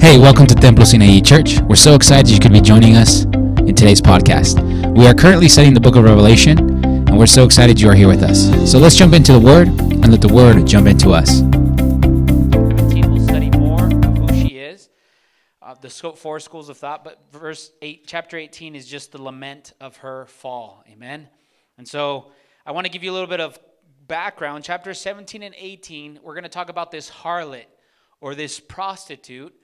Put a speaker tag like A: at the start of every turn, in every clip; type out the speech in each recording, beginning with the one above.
A: Hey, welcome to Templo Sinaí Church. We're so excited you could be joining us in today's podcast. We are currently studying the book of Revelation, and we're so excited you are here with us. So let's jump into the Word and let the Word jump into us.
B: 17 we'll study more of who she is uh, the four schools of thought but verse 8 chapter 18 is just the lament of her fall amen and so i want to give you a little bit of background chapter 17 and 18 we're going to talk about this harlot or this prostitute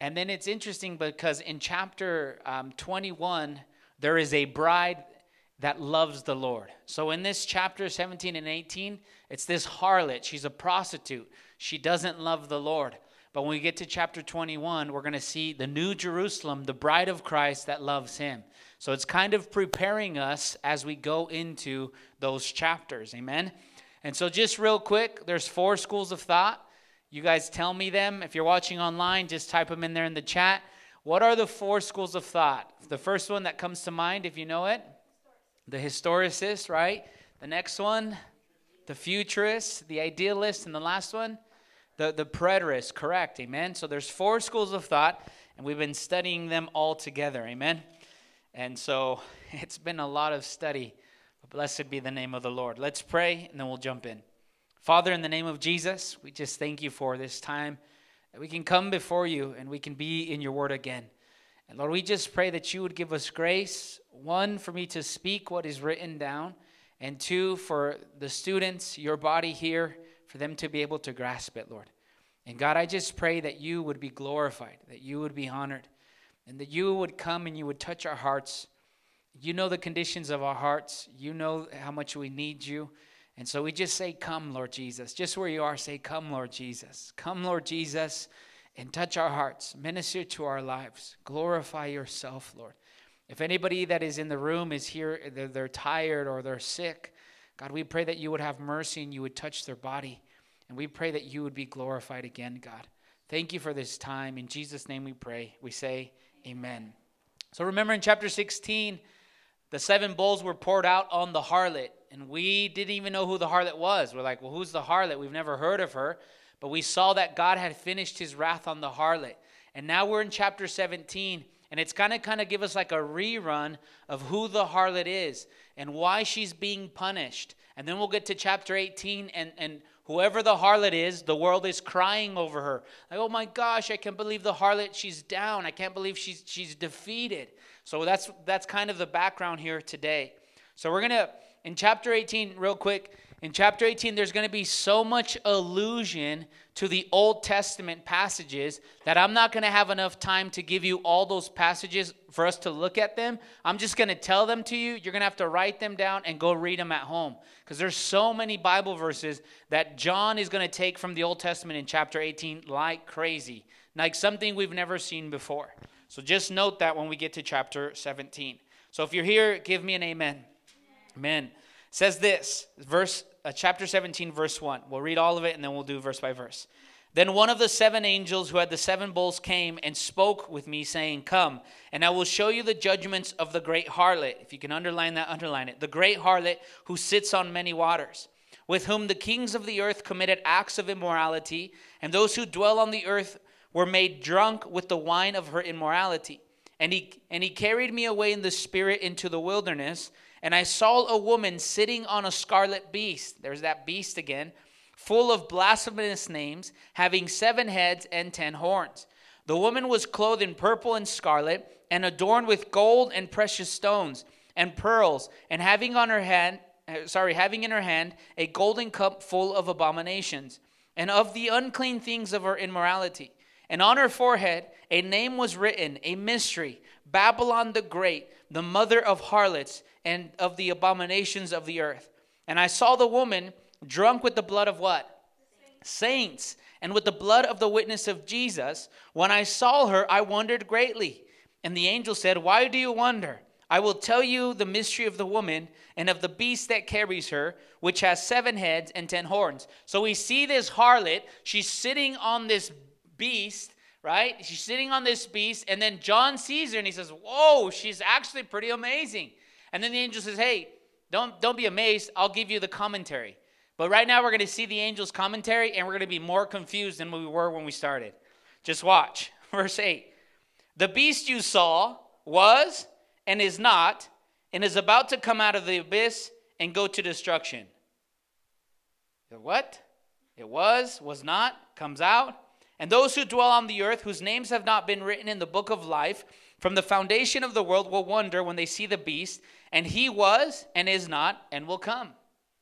B: and then it's interesting because in chapter um, 21 there is a bride that loves the Lord. So in this chapter 17 and 18, it's this harlot. She's a prostitute. She doesn't love the Lord. But when we get to chapter 21, we're going to see the new Jerusalem, the bride of Christ that loves him. So it's kind of preparing us as we go into those chapters. Amen. And so just real quick, there's four schools of thought. You guys tell me them. If you're watching online, just type them in there in the chat. What are the four schools of thought? The first one that comes to mind, if you know it, the historicist, right? The next one, the futurist, the idealist, and the last one, the, the preterist, correct, amen? So there's four schools of thought, and we've been studying them all together, amen? And so it's been a lot of study, blessed be the name of the Lord. Let's pray, and then we'll jump in. Father, in the name of Jesus, we just thank you for this time that we can come before you and we can be in your word again. And Lord, we just pray that you would give us grace, one, for me to speak what is written down, and two, for the students, your body here, for them to be able to grasp it, Lord. And God, I just pray that you would be glorified, that you would be honored, and that you would come and you would touch our hearts. You know the conditions of our hearts, you know how much we need you. And so we just say, Come, Lord Jesus. Just where you are, say, Come, Lord Jesus. Come, Lord Jesus and touch our hearts, minister to our lives, glorify yourself, Lord. If anybody that is in the room is here, they're, they're, tired or they're sick, God, we pray that you would have mercy and you would touch their body. And we pray that you would be glorified again, God. Thank you for this time. In Jesus' name we pray. We say, Amen. So remember in chapter 16, the seven bowls were poured out on the harlot, and we didn't even know who the harlot was. We're like, well, who's the harlot? We've never heard of her. But we saw that God had finished his wrath on the harlot. And now we're in chapter 17, and it's kind of kind of give us like a rerun of who the harlot is and why she's being punished. And then we'll get to chapter 18 and and whoever the harlot is, the world is crying over her. Like, "Oh my gosh, I can't believe the harlot, she's down. I can't believe she's she's defeated." So that's that's kind of the background here today. So we're going to in chapter 18 real quick in chapter 18, there's going to be so much allusion to the Old Testament passages that I'm not going to have enough time to give you all those passages for us to look at them. I'm just going to tell them to you. You're going to have to write them down and go read them at home because there's so many Bible verses that John is going to take from the Old Testament in chapter 18 like crazy, like something we've never seen before. So just note that when we get to chapter 17. So if you're here, give me an amen. Amen. Says this, verse uh, chapter 17, verse 1. We'll read all of it and then we'll do verse by verse. Then one of the seven angels who had the seven bowls came and spoke with me, saying, Come, and I will show you the judgments of the great harlot. If you can underline that, underline it. The great harlot who sits on many waters, with whom the kings of the earth committed acts of immorality, and those who dwell on the earth were made drunk with the wine of her immorality. And he, and he carried me away in the spirit into the wilderness and I saw a woman sitting on a scarlet beast. There's that beast again, full of blasphemous names, having seven heads and ten horns. The woman was clothed in purple and scarlet, and adorned with gold and precious stones and pearls, and having on her hand, uh, sorry, having in her hand a golden cup full of abominations, and of the unclean things of her immorality. And on her forehead a name was written, a mystery, Babylon the Great, the mother of harlots and of the abominations of the earth. And I saw the woman drunk with the blood of what? Saints. And with the blood of the witness of Jesus. When I saw her, I wondered greatly. And the angel said, Why do you wonder? I will tell you the mystery of the woman and of the beast that carries her, which has seven heads and ten horns. So we see this harlot. She's sitting on this beast, right? She's sitting on this beast. And then John sees her and he says, Whoa, she's actually pretty amazing. And then the angel says, Hey, don't, don't be amazed. I'll give you the commentary. But right now, we're going to see the angel's commentary, and we're going to be more confused than we were when we started. Just watch. Verse 8 The beast you saw was and is not, and is about to come out of the abyss and go to destruction. What? It was, was not, comes out. And those who dwell on the earth, whose names have not been written in the book of life from the foundation of the world, will wonder when they see the beast. And he was, and is not, and will come.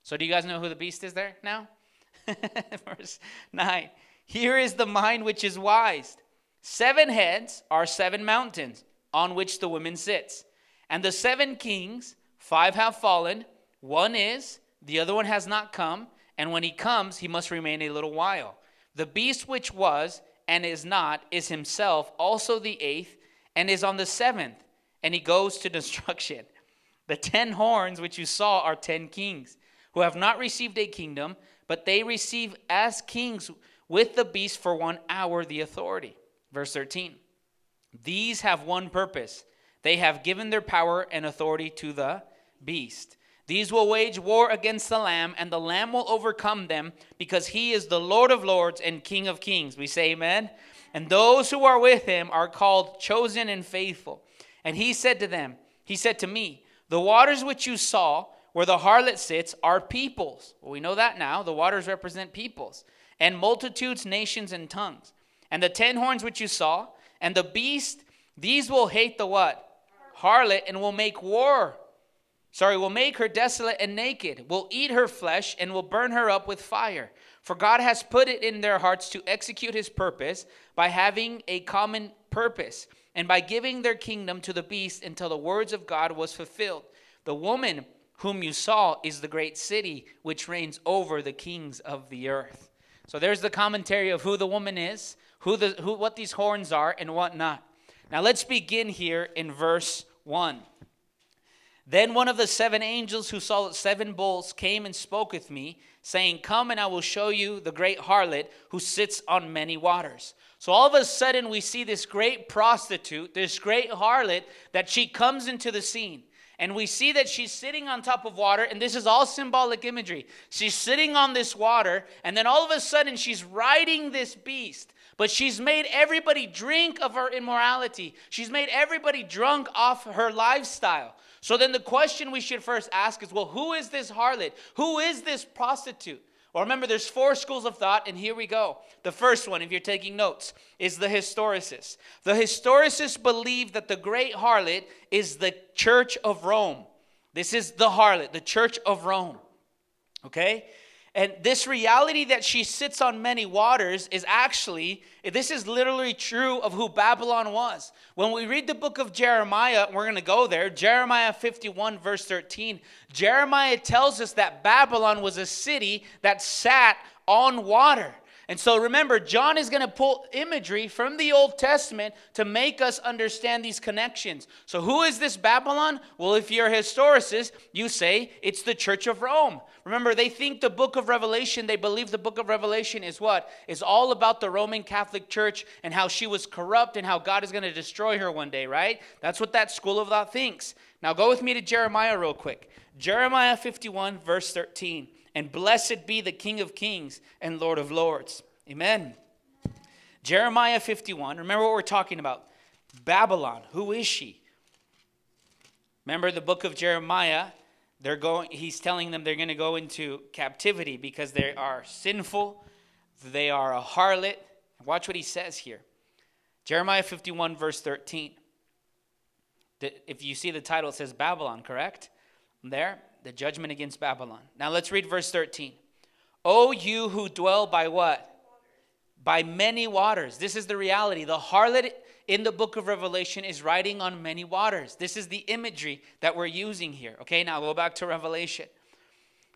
B: So, do you guys know who the beast is there now? Verse 9. Here is the mind which is wise. Seven heads are seven mountains on which the woman sits. And the seven kings, five have fallen, one is, the other one has not come, and when he comes, he must remain a little while. The beast which was and is not is himself also the eighth, and is on the seventh, and he goes to destruction. The ten horns which you saw are ten kings, who have not received a kingdom, but they receive as kings with the beast for one hour the authority. Verse 13. These have one purpose they have given their power and authority to the beast. These will wage war against the Lamb, and the Lamb will overcome them because he is the Lord of lords and King of kings. We say amen. And those who are with him are called chosen and faithful. And he said to them, He said to me, The waters which you saw, where the harlot sits, are peoples. Well, we know that now. The waters represent peoples, and multitudes, nations, and tongues. And the ten horns which you saw, and the beast, these will hate the what? harlot and will make war. Sorry, will make her desolate and naked, will eat her flesh and will burn her up with fire. For God has put it in their hearts to execute his purpose by having a common purpose and by giving their kingdom to the beast until the words of God was fulfilled. The woman whom you saw is the great city which reigns over the kings of the earth. So there's the commentary of who the woman is, who the who what these horns are and what not. Now let's begin here in verse 1. Then one of the seven angels who saw the seven bowls came and spoke with me, saying, Come and I will show you the great harlot who sits on many waters. So all of a sudden, we see this great prostitute, this great harlot, that she comes into the scene. And we see that she's sitting on top of water, and this is all symbolic imagery. She's sitting on this water, and then all of a sudden, she's riding this beast. But she's made everybody drink of her immorality. She's made everybody drunk off her lifestyle. So then the question we should first ask is well, who is this harlot? Who is this prostitute? Well, remember, there's four schools of thought, and here we go. The first one, if you're taking notes, is the historicists. The historicists believe that the great harlot is the church of Rome. This is the harlot, the church of Rome. Okay? And this reality that she sits on many waters is actually, this is literally true of who Babylon was. When we read the book of Jeremiah, we're going to go there, Jeremiah 51, verse 13, Jeremiah tells us that Babylon was a city that sat on water. And so remember, John is going to pull imagery from the Old Testament to make us understand these connections. So, who is this Babylon? Well, if you're a historicist, you say it's the Church of Rome. Remember, they think the book of Revelation, they believe the book of Revelation is what? Is all about the Roman Catholic Church and how she was corrupt and how God is going to destroy her one day, right? That's what that school of thought thinks. Now, go with me to Jeremiah real quick. Jeremiah 51, verse 13 and blessed be the King of Kings and Lord of Lords. Amen. Jeremiah 51. Remember what we're talking about. Babylon. Who is she? Remember the book of Jeremiah. They're going, he's telling them they're going to go into captivity because they are sinful. They are a harlot. Watch what he says here. Jeremiah 51, verse 13. If you see the title, it says Babylon, correct? There the judgment against Babylon. Now let's read verse 13. O you who dwell by what? By many waters. This is the reality. The harlot in the book of Revelation is riding on many waters. This is the imagery that we're using here. Okay, now go back to Revelation.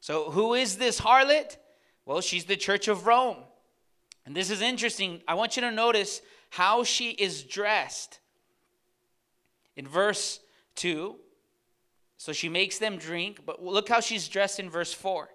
B: So, who is this harlot? Well, she's the church of Rome. And this is interesting. I want you to notice how she is dressed. In verse 2, so she makes them drink, but look how she's dressed in verse 4.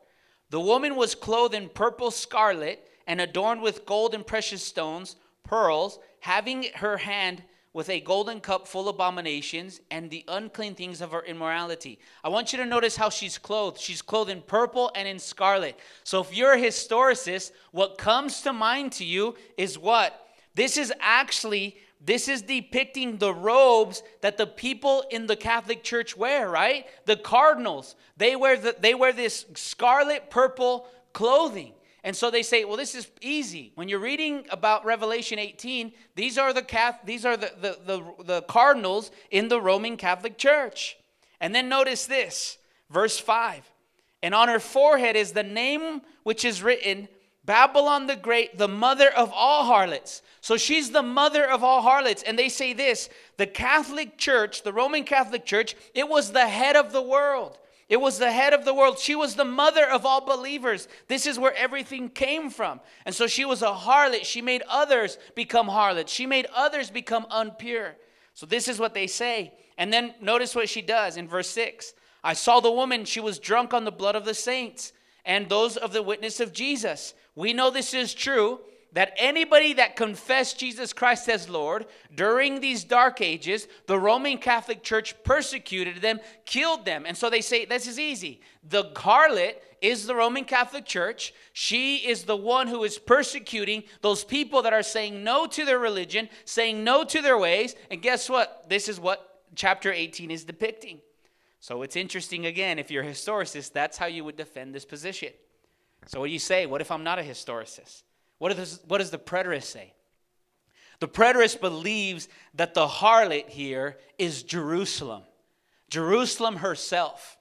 B: The woman was clothed in purple scarlet and adorned with gold and precious stones, pearls, having her hand with a golden cup full of abominations and the unclean things of her immorality. I want you to notice how she's clothed. She's clothed in purple and in scarlet. So if you're a historicist, what comes to mind to you is what? This is actually this is depicting the robes that the people in the Catholic Church wear, right? The cardinals, they wear the, they wear this scarlet purple clothing. And so they say, well, this is easy. When you're reading about Revelation 18, these are the Catholic, these are the, the, the, the cardinals in the Roman Catholic Church. And then notice this, verse 5. And on her forehead is the name which is written Babylon the Great, the mother of all harlots. So she's the mother of all harlots. And they say this the Catholic Church, the Roman Catholic Church, it was the head of the world. It was the head of the world. She was the mother of all believers. This is where everything came from. And so she was a harlot. She made others become harlots. She made others become unpure. So this is what they say. And then notice what she does in verse 6. I saw the woman, she was drunk on the blood of the saints and those of the witness of Jesus. We know this is true that anybody that confessed Jesus Christ as Lord during these dark ages, the Roman Catholic Church persecuted them, killed them. And so they say, this is easy. The harlot is the Roman Catholic Church. She is the one who is persecuting those people that are saying no to their religion, saying no to their ways. And guess what? This is what chapter 18 is depicting. So it's interesting again, if you're a historicist, that's how you would defend this position. So what do you say? What if I'm not a historicist? What does, what does the preterist say? The preterist believes that the harlot here is Jerusalem, Jerusalem herself.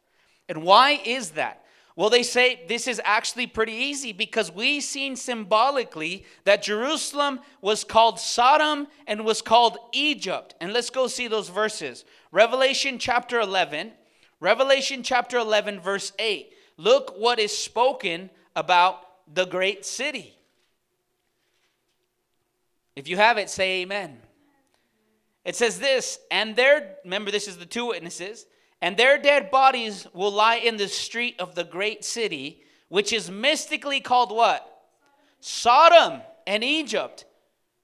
B: And why is that? Well, they say this is actually pretty easy because we've seen symbolically that Jerusalem was called Sodom and was called Egypt. And let's go see those verses. Revelation chapter 11, Revelation chapter 11, verse 8. Look what is spoken about the great city. If you have it, say amen. It says this, and their, remember, this is the two witnesses, and their dead bodies will lie in the street of the great city, which is mystically called what? Sodom and Egypt,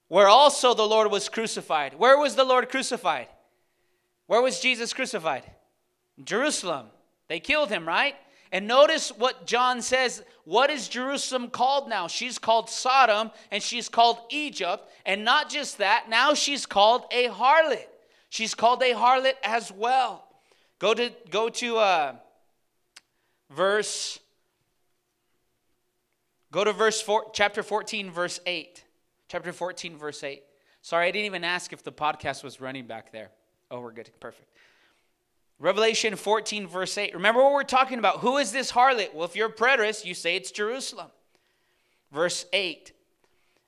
B: where also the Lord was crucified. Where was the Lord crucified? Where was Jesus crucified? Jerusalem. They killed him, right? And notice what John says. What is Jerusalem called now? She's called Sodom and she's called Egypt. And not just that, now she's called a harlot. She's called a harlot as well. Go to go to uh, verse. Go to verse four, chapter 14, verse 8. Chapter 14, verse 8. Sorry, I didn't even ask if the podcast was running back there. Oh, we're good. Perfect. Revelation 14, verse 8. Remember what we're talking about. Who is this harlot? Well, if you're a preterist, you say it's Jerusalem. Verse 8.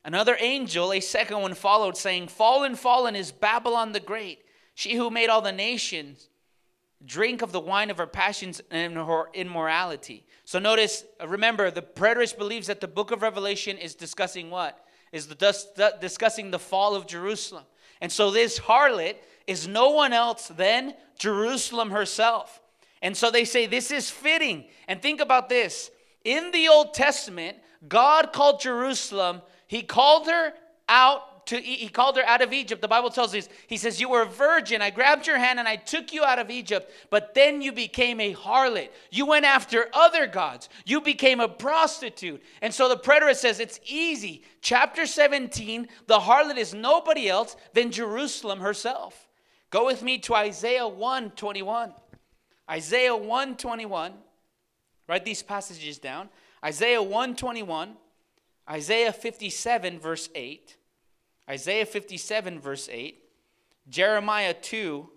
B: Another angel, a second one, followed, saying, Fallen, fallen is Babylon the Great, she who made all the nations drink of the wine of her passions and her immorality. So notice, uh, remember, the preterist believes that the book of Revelation is discussing what? Is the, discussing the fall of Jerusalem. And so this harlot is no one else than Jerusalem herself. And so they say this is fitting. And think about this. In the Old Testament, God called Jerusalem, He called her out to he called her out of Egypt. The Bible tells us, He says, You were a virgin. I grabbed your hand and I took you out of Egypt, but then you became a harlot. You went after other gods. You became a prostitute. And so the preterist says it's easy. Chapter 17, the harlot is nobody else than Jerusalem herself. Go with me to Isaiah 1 21. Isaiah 1 21. Write these passages down. Isaiah 1 21. Isaiah 57, verse 8. Isaiah 57, verse 8. Jeremiah 2,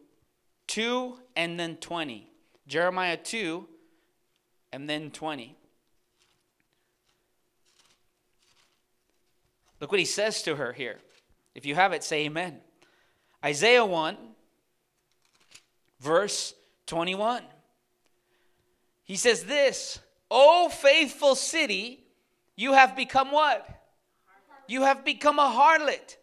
B: 2, and then 20. Jeremiah 2, and then 20. Look what he says to her here. If you have it, say amen. Isaiah 1, verse 21. He says this, O faithful city, you have become what? You have become a harlot.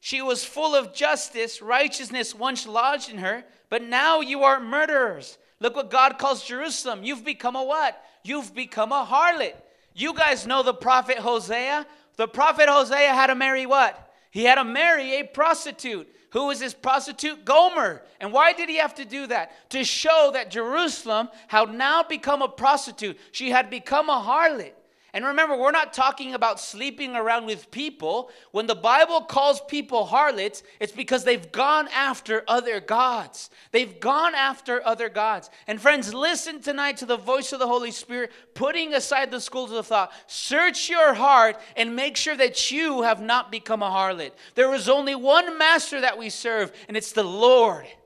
B: She was full of justice, righteousness once lodged in her, but now you are murderers. Look what God calls Jerusalem. You've become a what? You've become a harlot. You guys know the prophet Hosea. The prophet Hosea had to marry what? He had to marry a prostitute. Who was this prostitute? Gomer. And why did he have to do that? To show that Jerusalem had now become a prostitute. She had become a harlot. And remember, we're not talking about sleeping around with people. When the Bible calls people harlots, it's because they've gone after other gods. They've gone after other gods. And friends, listen tonight to the voice of the Holy Spirit, putting aside the schools of thought. Search your heart and make sure that you have not become a harlot. There is only one master that we serve, and it's the Lord. Amen.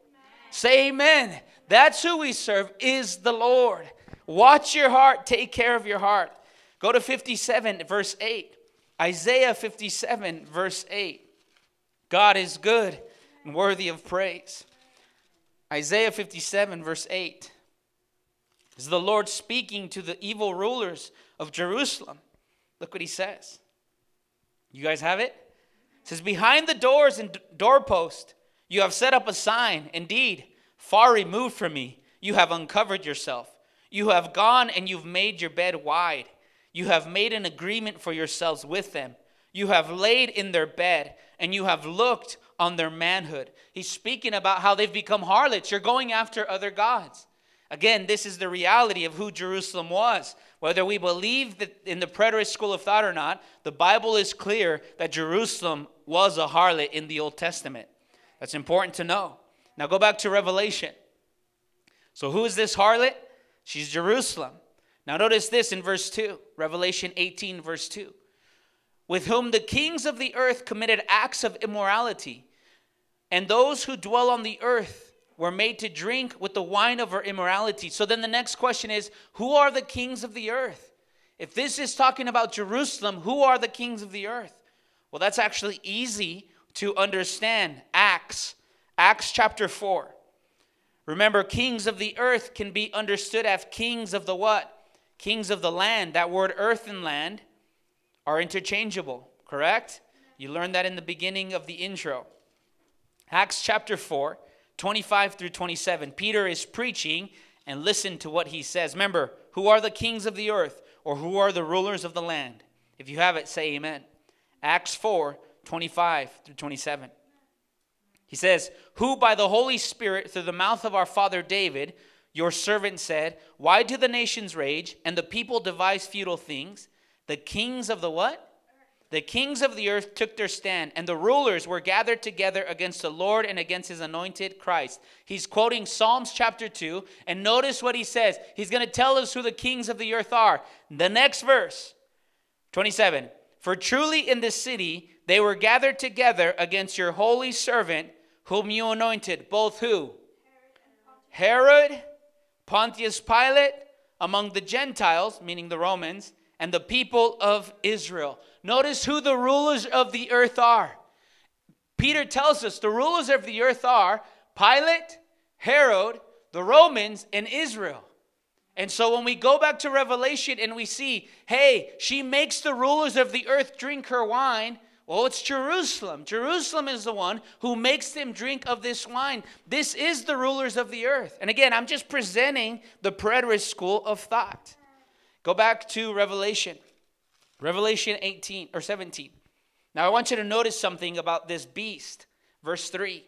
B: Say amen. That's who we serve, is the Lord. Watch your heart, take care of your heart. Go to 57, verse 8. Isaiah 57, verse 8. God is good and worthy of praise. Isaiah 57, verse 8. Is the Lord speaking to the evil rulers of Jerusalem? Look what he says. You guys have it? It says, Behind the doors and doorpost, you have set up a sign. Indeed, far removed from me, you have uncovered yourself. You have gone and you've made your bed wide. You have made an agreement for yourselves with them. You have laid in their bed and you have looked on their manhood. He's speaking about how they've become harlots. You're going after other gods. Again, this is the reality of who Jerusalem was. Whether we believe that in the preterist school of thought or not, the Bible is clear that Jerusalem was a harlot in the Old Testament. That's important to know. Now go back to Revelation. So, who is this harlot? She's Jerusalem. Now, notice this in verse 2, Revelation 18, verse 2. With whom the kings of the earth committed acts of immorality, and those who dwell on the earth were made to drink with the wine of her immorality. So then the next question is who are the kings of the earth? If this is talking about Jerusalem, who are the kings of the earth? Well, that's actually easy to understand. Acts, Acts chapter 4. Remember, kings of the earth can be understood as kings of the what? Kings of the land, that word earth and land are interchangeable, correct? You learned that in the beginning of the intro. Acts chapter 4, 25 through 27. Peter is preaching, and listen to what he says. Remember, who are the kings of the earth, or who are the rulers of the land? If you have it, say amen. Acts 4, 25 through 27. He says, Who by the Holy Spirit, through the mouth of our father David, your servant said, Why do the nations rage and the people devise futile things? The kings of the what? The kings of the earth took their stand, and the rulers were gathered together against the Lord and against his anointed Christ. He's quoting Psalms chapter 2, and notice what he says. He's going to tell us who the kings of the earth are. The next verse, 27 For truly in this city they were gathered together against your holy servant, whom you anointed, both who? Herod Pontius Pilate among the Gentiles, meaning the Romans, and the people of Israel. Notice who the rulers of the earth are. Peter tells us the rulers of the earth are Pilate, Herod, the Romans, and Israel. And so when we go back to Revelation and we see, hey, she makes the rulers of the earth drink her wine, well, it's Jerusalem. Jerusalem is the one who makes them drink of this wine. This is the rulers of the earth. And again, I'm just presenting the preterist school of thought. Go back to Revelation. Revelation 18 or 17. Now I want you to notice something about this beast. Verse 3.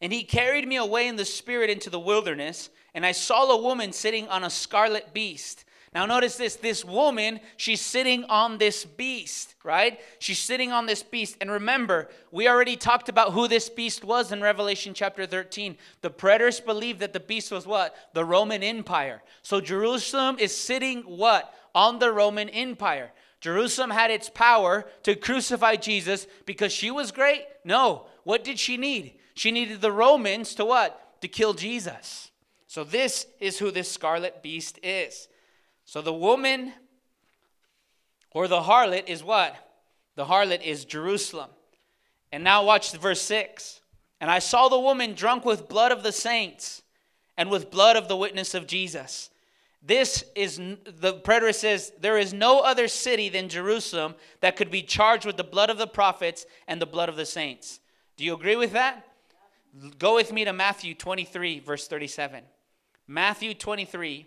B: And he carried me away in the spirit into the wilderness, and I saw a woman sitting on a scarlet beast now, notice this this woman, she's sitting on this beast, right? She's sitting on this beast. And remember, we already talked about who this beast was in Revelation chapter 13. The preterists believed that the beast was what? The Roman Empire. So, Jerusalem is sitting what? On the Roman Empire. Jerusalem had its power to crucify Jesus because she was great? No. What did she need? She needed the Romans to what? To kill Jesus. So, this is who this scarlet beast is. So the woman or the harlot is what? The harlot is Jerusalem. And now watch verse 6. And I saw the woman drunk with blood of the saints and with blood of the witness of Jesus. This is, the preterist says, there is no other city than Jerusalem that could be charged with the blood of the prophets and the blood of the saints. Do you agree with that? Go with me to Matthew 23, verse 37. Matthew 23,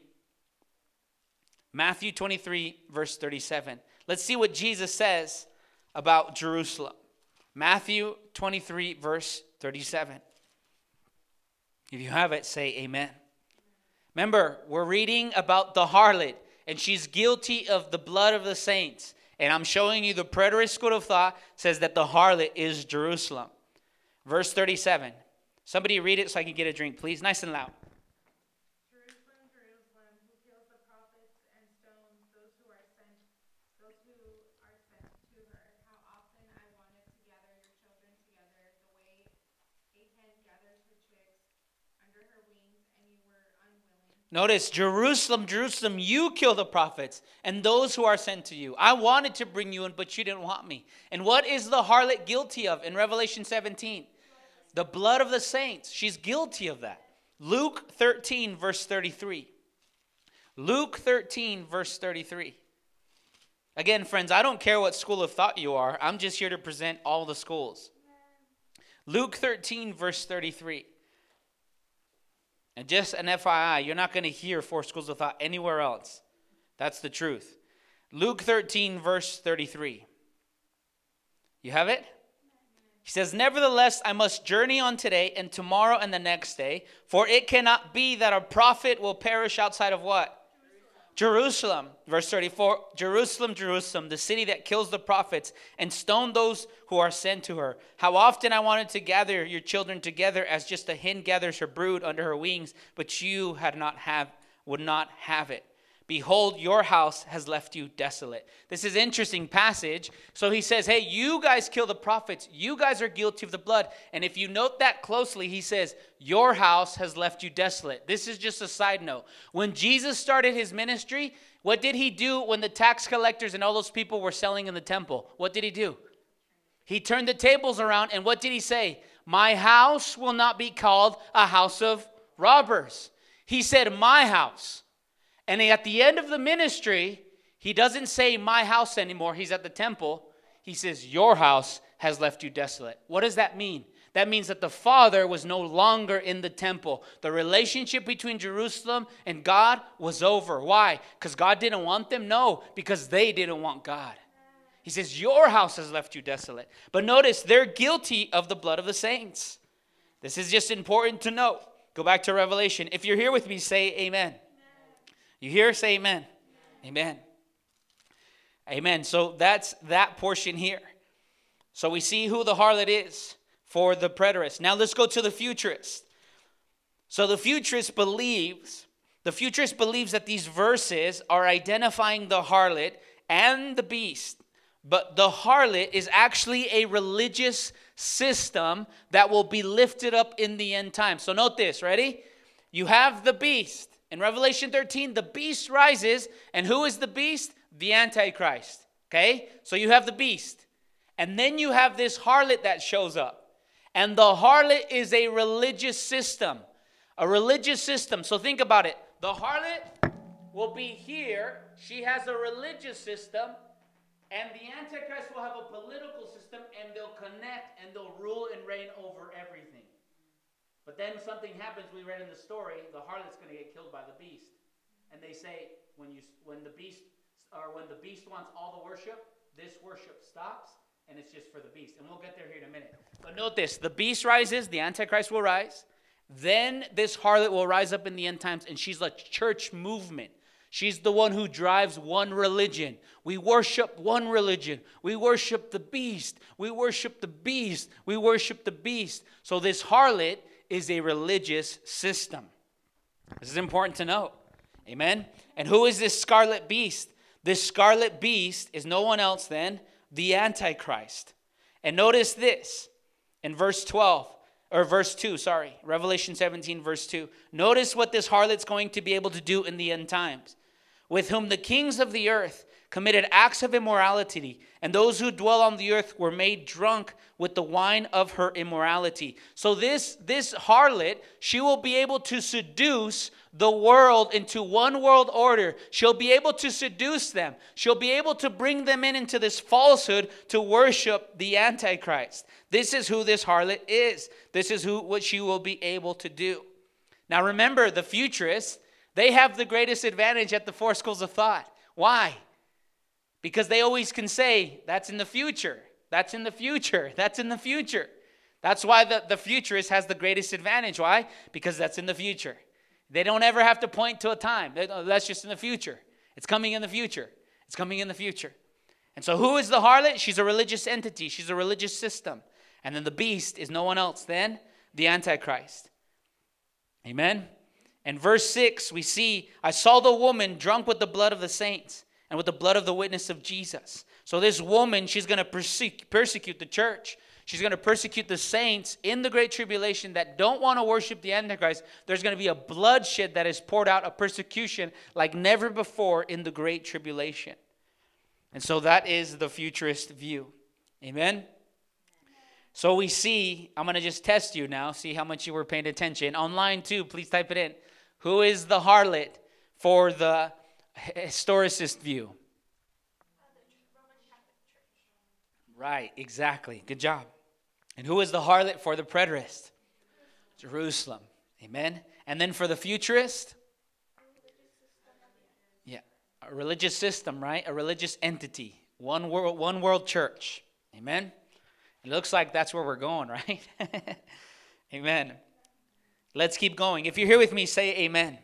B: Matthew 23, verse 37. Let's see what Jesus says about Jerusalem. Matthew 23, verse 37. If you have it, say amen. Remember, we're reading about the harlot. and she's guilty of the blood of the saints. And I'm showing you the preterist school of thought says that the harlot is Jerusalem. Verse 37. Somebody read it so I can get a drink, please. Nice and loud.
C: Jerusalem, Jerusalem, who kills the prophets and stones those who are sent, those who are sent to her. How often I wanted to gather your children together, the way a hen gathers her chicks under her wings, and you were unwilling.
B: Notice Jerusalem, Jerusalem, you kill the prophets and those who are sent to you. I wanted to bring you in, but you didn't want me. And what is the harlot guilty of in Revelation 17? The blood of the saints. She's guilty of that. Luke 13, verse 33. Luke 13, verse 33. Again, friends, I don't care what school of thought you are, I'm just here to present all the schools. Luke 13, verse 33. And just an FYI, you're not going to hear four schools of thought anywhere else. That's the truth. Luke 13, verse 33. You have it? He says, Nevertheless, I must journey on today and tomorrow and the next day, for it cannot be that a prophet will perish outside of what? Jerusalem. Verse 34 Jerusalem, Jerusalem, the city that kills the prophets and stone those who are sent to her. How often I wanted to gather your children together as just a hen gathers her brood under her wings, but you had not have would not have it. Behold, your house has left you desolate. This is interesting passage. So he says, Hey, you guys kill the prophets. You guys are guilty of the blood. And if you note that closely, he says, Your house has left you desolate. This is just a side note. When Jesus started his ministry, what did he do when the tax collectors and all those people were selling in the temple? What did he do? He turned the tables around, and what did he say? My house will not be called a house of robbers. He said, My house. And at the end of the ministry, he doesn't say my house anymore. He's at the temple. He says, Your house has left you desolate. What does that mean? That means that the Father was no longer in the temple. The relationship between Jerusalem and God was over. Why? Because God didn't want them? No, because they didn't want God. He says, Your house has left you desolate. But notice, they're guilty of the blood of the saints. This is just important to note. Go back to Revelation. If you're here with me, say amen. You hear? Say amen. Amen. Amen. So that's that portion here. So we see who the harlot is for the preterist. Now let's go to the futurist. So the futurist believes, the futurist believes that these verses are identifying the harlot and the beast. But the harlot is actually a religious system that will be lifted up in the end time. So note this, ready? You have the beast. In Revelation 13, the beast rises. And who is the beast? The Antichrist. Okay? So you have the beast. And then you have this harlot that shows up. And the harlot is a religious system. A religious system. So think about it. The harlot will be here. She has a religious system. And the Antichrist will have a political system. And they'll connect and they'll rule and reign over everything. But then something happens. We read in the story, the harlot's going to get killed by the beast, and they say when you when the beast or when the beast wants all the worship, this worship stops, and it's just for the beast. And we'll get there here in a minute. But note this: the beast rises, the antichrist will rise. Then this harlot will rise up in the end times, and she's a church movement. She's the one who drives one religion. We worship one religion. We worship the beast. We worship the beast. We worship the beast. So this harlot is a religious system. This is important to note. Amen. And who is this scarlet beast? This scarlet beast is no one else than the Antichrist. And notice this in verse 12, or verse 2, sorry, Revelation 17, verse 2. Notice what this harlot's going to be able to do in the end times. With whom the kings of the earth committed acts of immorality, and those who dwell on the earth were made drunk with the wine of her immorality. So this this harlot, she will be able to seduce the world into one world order. She'll be able to seduce them. She'll be able to bring them in into this falsehood to worship the antichrist. This is who this harlot is. This is who what she will be able to do. Now remember the futurists, they have the greatest advantage at the four schools of thought. Why? Because they always can say, that's in the future. That's in the future. That's in the future. That's why the, the futurist has the greatest advantage. Why? Because that's in the future. They don't ever have to point to a time. That's just in the future. It's coming in the future. It's coming in the future. And so, who is the harlot? She's a religious entity, she's a religious system. And then the beast is no one else than the Antichrist. Amen. In verse 6, we see, I saw the woman drunk with the blood of the saints and with the blood of the witness of Jesus. So, this woman, she's going to persecute, the church. She's going to persecute the saints in the great tribulation that don't want to worship the Antichrist. There's going to be a bloodshed that is poured out, a persecution like never before in the great tribulation. And so that is the futurist view. Amen? So we see, I'm going to just test you now, see how much you were paying attention. Online too, please type it in. Who is the harlot for the historicist view? Right, exactly. Good job. And who is the harlot for the preterist? Jerusalem. Amen. And then for the futurist? Yeah, a religious system, right? A religious entity. One world, one world church. Amen. It looks like that's where we're going, right? amen. Let's keep going. If you're here with me, say amen.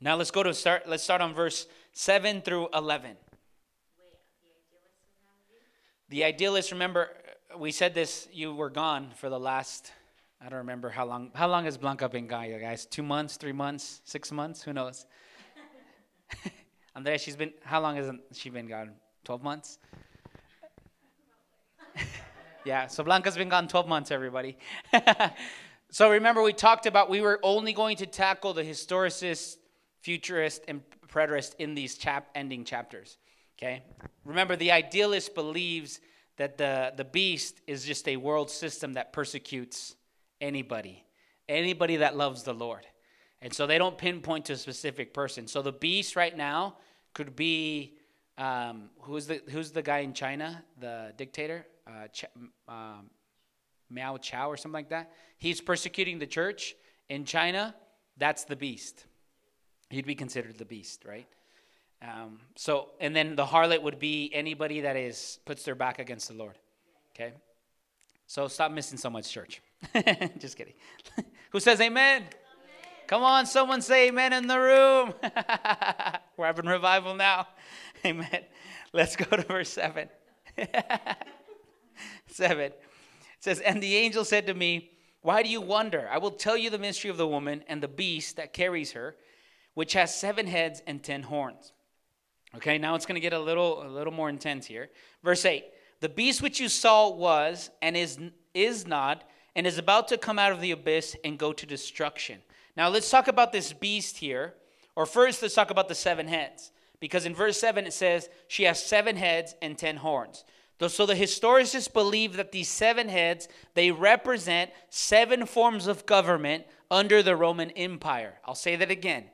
B: Now let's go to start. Let's start on verse 7 through 11. The idealist, remember, we said this, you were gone for the last, I don't remember how long. How long has Blanca been gone, you guys? Two months, three months, six months? Who knows? Andrea, she's been, how long has she been gone? 12 months? yeah, so Blanca's been gone 12 months, everybody. so remember, we talked about we were only going to tackle the historicist, futurist, and preterist in these chap ending chapters. Okay? Remember, the idealist believes that the, the beast is just a world system that persecutes anybody, anybody that loves the Lord. And so they don't pinpoint to a specific person. So the beast right now could be um, who's the who's the guy in China, the dictator, uh, Ch- um, Mao Chow or something like that. He's persecuting the church in China. That's the beast. He'd be considered the beast, right? Um, so, and then the harlot would be anybody that is puts their back against the Lord. Okay. So stop missing so much church. Just kidding. Who says amen? amen? Come on, someone say amen in the room. We're having revival now. Amen. Let's go to verse 7. 7. It says, And the angel said to me, Why do you wonder? I will tell you the mystery of the woman and the beast that carries her, which has seven heads and ten horns. Okay, now it's going to get a little a little more intense here. Verse 8. The beast which you saw was and is is not and is about to come out of the abyss and go to destruction. Now let's talk about this beast here. Or first let's talk about the seven heads. Because in verse 7 it says she has seven heads and 10 horns. So the historicists believe that these seven heads they represent seven forms of government under the Roman Empire. I'll say that again.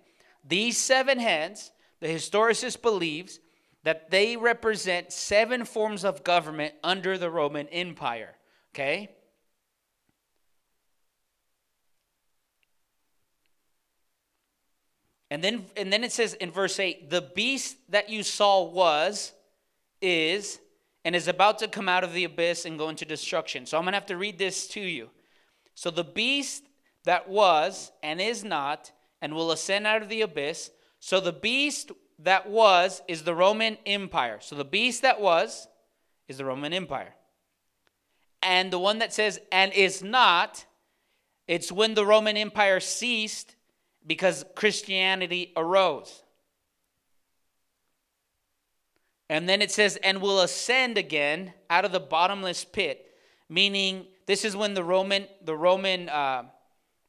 B: These seven heads the historicist believes that they represent seven forms of government under the Roman Empire. Okay? And then, and then it says in verse 8 the beast that you saw was, is, and is about to come out of the abyss and go into destruction. So I'm going to have to read this to you. So the beast that was and is not and will ascend out of the abyss so the beast that was is the Roman Empire. So the beast that was is the Roman Empire. And the one that says and is not, it's when the Roman Empire ceased because Christianity arose. And then it says, and will ascend again out of the bottomless pit, meaning this is when the Roman, the Roman, uh,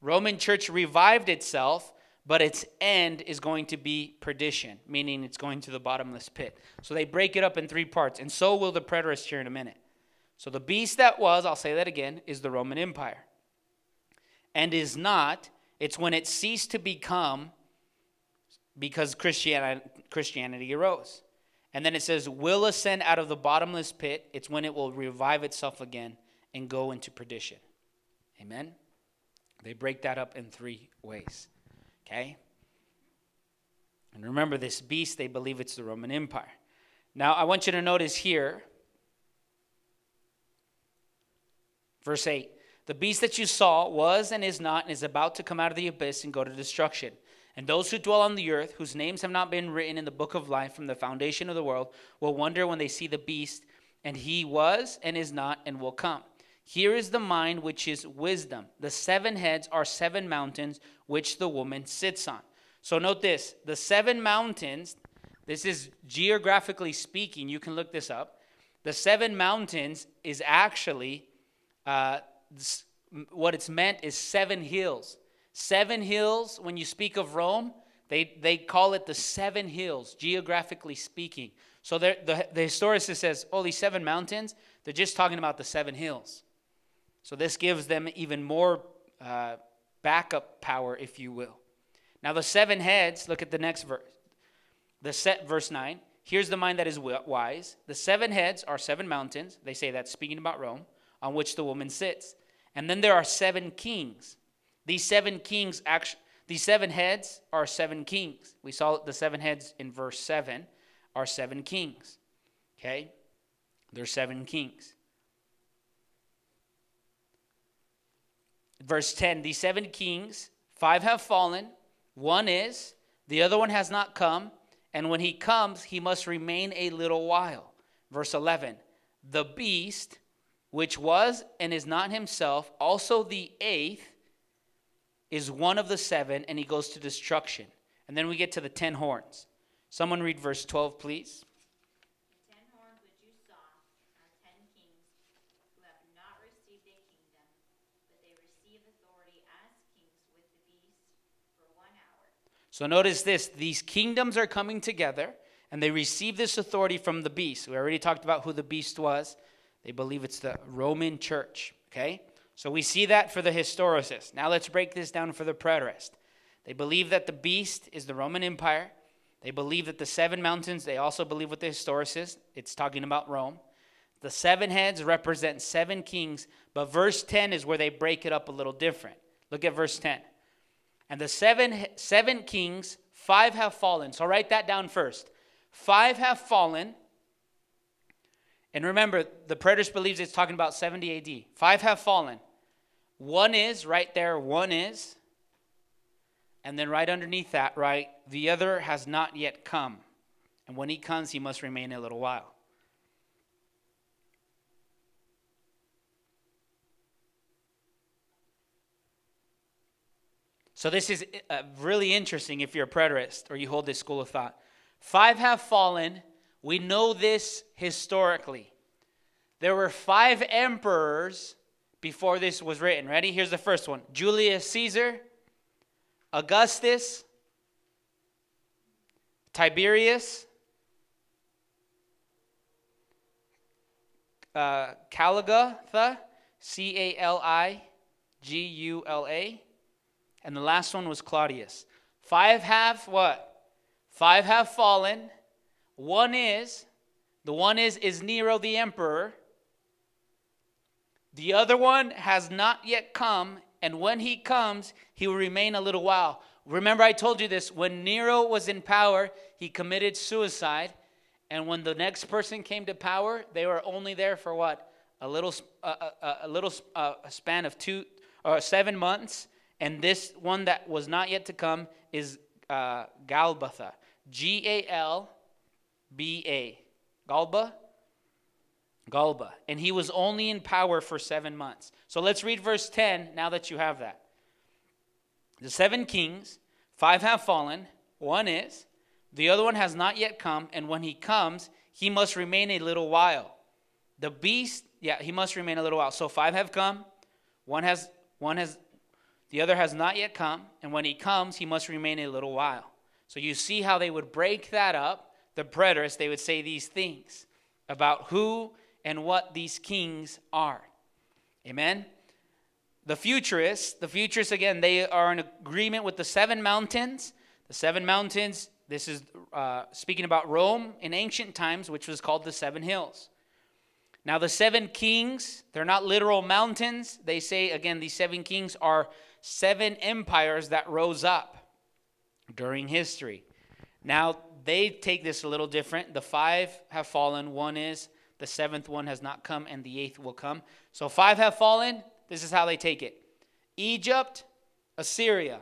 B: Roman church revived itself but its end is going to be perdition, meaning it's going to the bottomless pit. So they break it up in three parts, and so will the preterist here in a minute. So the beast that was, I'll say that again, is the Roman Empire. And is not, it's when it ceased to become because Christianity, Christianity arose. And then it says, will ascend out of the bottomless pit. It's when it will revive itself again and go into perdition. Amen? They break that up in three ways. Okay? And remember, this beast, they believe it's the Roman Empire. Now, I want you to notice here, verse 8 the beast that you saw was and is not and is about to come out of the abyss and go to destruction. And those who dwell on the earth, whose names have not been written in the book of life from the foundation of the world, will wonder when they see the beast, and he was and is not and will come. Here is the mind which is wisdom. The seven heads are seven mountains which the woman sits on. So note this the seven mountains, this is geographically speaking, you can look this up. The seven mountains is actually uh, what it's meant is seven hills. Seven hills, when you speak of Rome, they, they call it the seven hills, geographically speaking. So the, the historicist says, oh, these seven mountains, they're just talking about the seven hills. So this gives them even more uh, backup power, if you will. Now the seven heads, look at the next verse. The set verse 9. Here's the mind that is wise. The seven heads are seven mountains. They say that's speaking about Rome, on which the woman sits. And then there are seven kings. These seven kings actually these seven heads are seven kings. We saw the seven heads in verse 7 are seven kings. Okay? They're seven kings. Verse 10 These seven kings, five have fallen, one is, the other one has not come, and when he comes, he must remain a little while. Verse 11 The beast, which was and is not himself, also the eighth, is one of the seven, and he goes to destruction. And then we get to the ten horns. Someone read verse 12, please.
D: The ten horns which you saw are ten kings who have not received a kingdom, but they receive authority as kings with the beast for one hour.
B: So notice this these kingdoms are coming together, and they receive this authority from the beast. We already talked about who the beast was. They believe it's the Roman church, okay? So we see that for the historicists. Now let's break this down for the preterist. They believe that the beast is the Roman Empire. They believe that the seven mountains, they also believe with the historicists, it's talking about Rome. The seven heads represent seven kings, but verse 10 is where they break it up a little different. Look at verse 10. And the seven, seven kings, five have fallen. So write that down first. Five have fallen. And remember, the preterist believes it's talking about 70 AD. Five have fallen. One is right there, one is. And then right underneath that, right, the other has not yet come. And when he comes, he must remain a little while. So this is uh, really interesting if you're a preterist or you hold this school of thought. Five have fallen. We know this historically. There were five emperors before this was written. Ready? Here's the first one Julius Caesar, Augustus, Tiberius, uh, Caligula, C A L I G U L A, and the last one was Claudius. Five have what? Five have fallen. One is, the one is, is Nero the emperor. The other one has not yet come, and when he comes, he will remain a little while. Remember, I told you this when Nero was in power, he committed suicide. And when the next person came to power, they were only there for what? A little, uh, uh, a little uh, span of two or seven months. And this one that was not yet to come is uh, Galbatha. G A L B A. Galba? Galba. And he was only in power for seven months. So let's read verse 10 now that you have that. The seven kings, five have fallen, one is, the other one has not yet come, and when he comes, he must remain a little while. The beast, yeah, he must remain a little while. So five have come, one has, one has, the other has not yet come, and when he comes, he must remain a little while. So you see how they would break that up. The preterists, they would say these things about who and what these kings are. Amen. The futurists, the futurists again, they are in agreement with the seven mountains. The seven mountains, this is uh, speaking about Rome in ancient times, which was called the seven hills. Now, the seven kings, they're not literal mountains. They say, again, these seven kings are seven empires that rose up during history. Now, they take this a little different. The five have fallen, one is, the seventh one has not come, and the eighth will come. So five have fallen. This is how they take it Egypt, Assyria,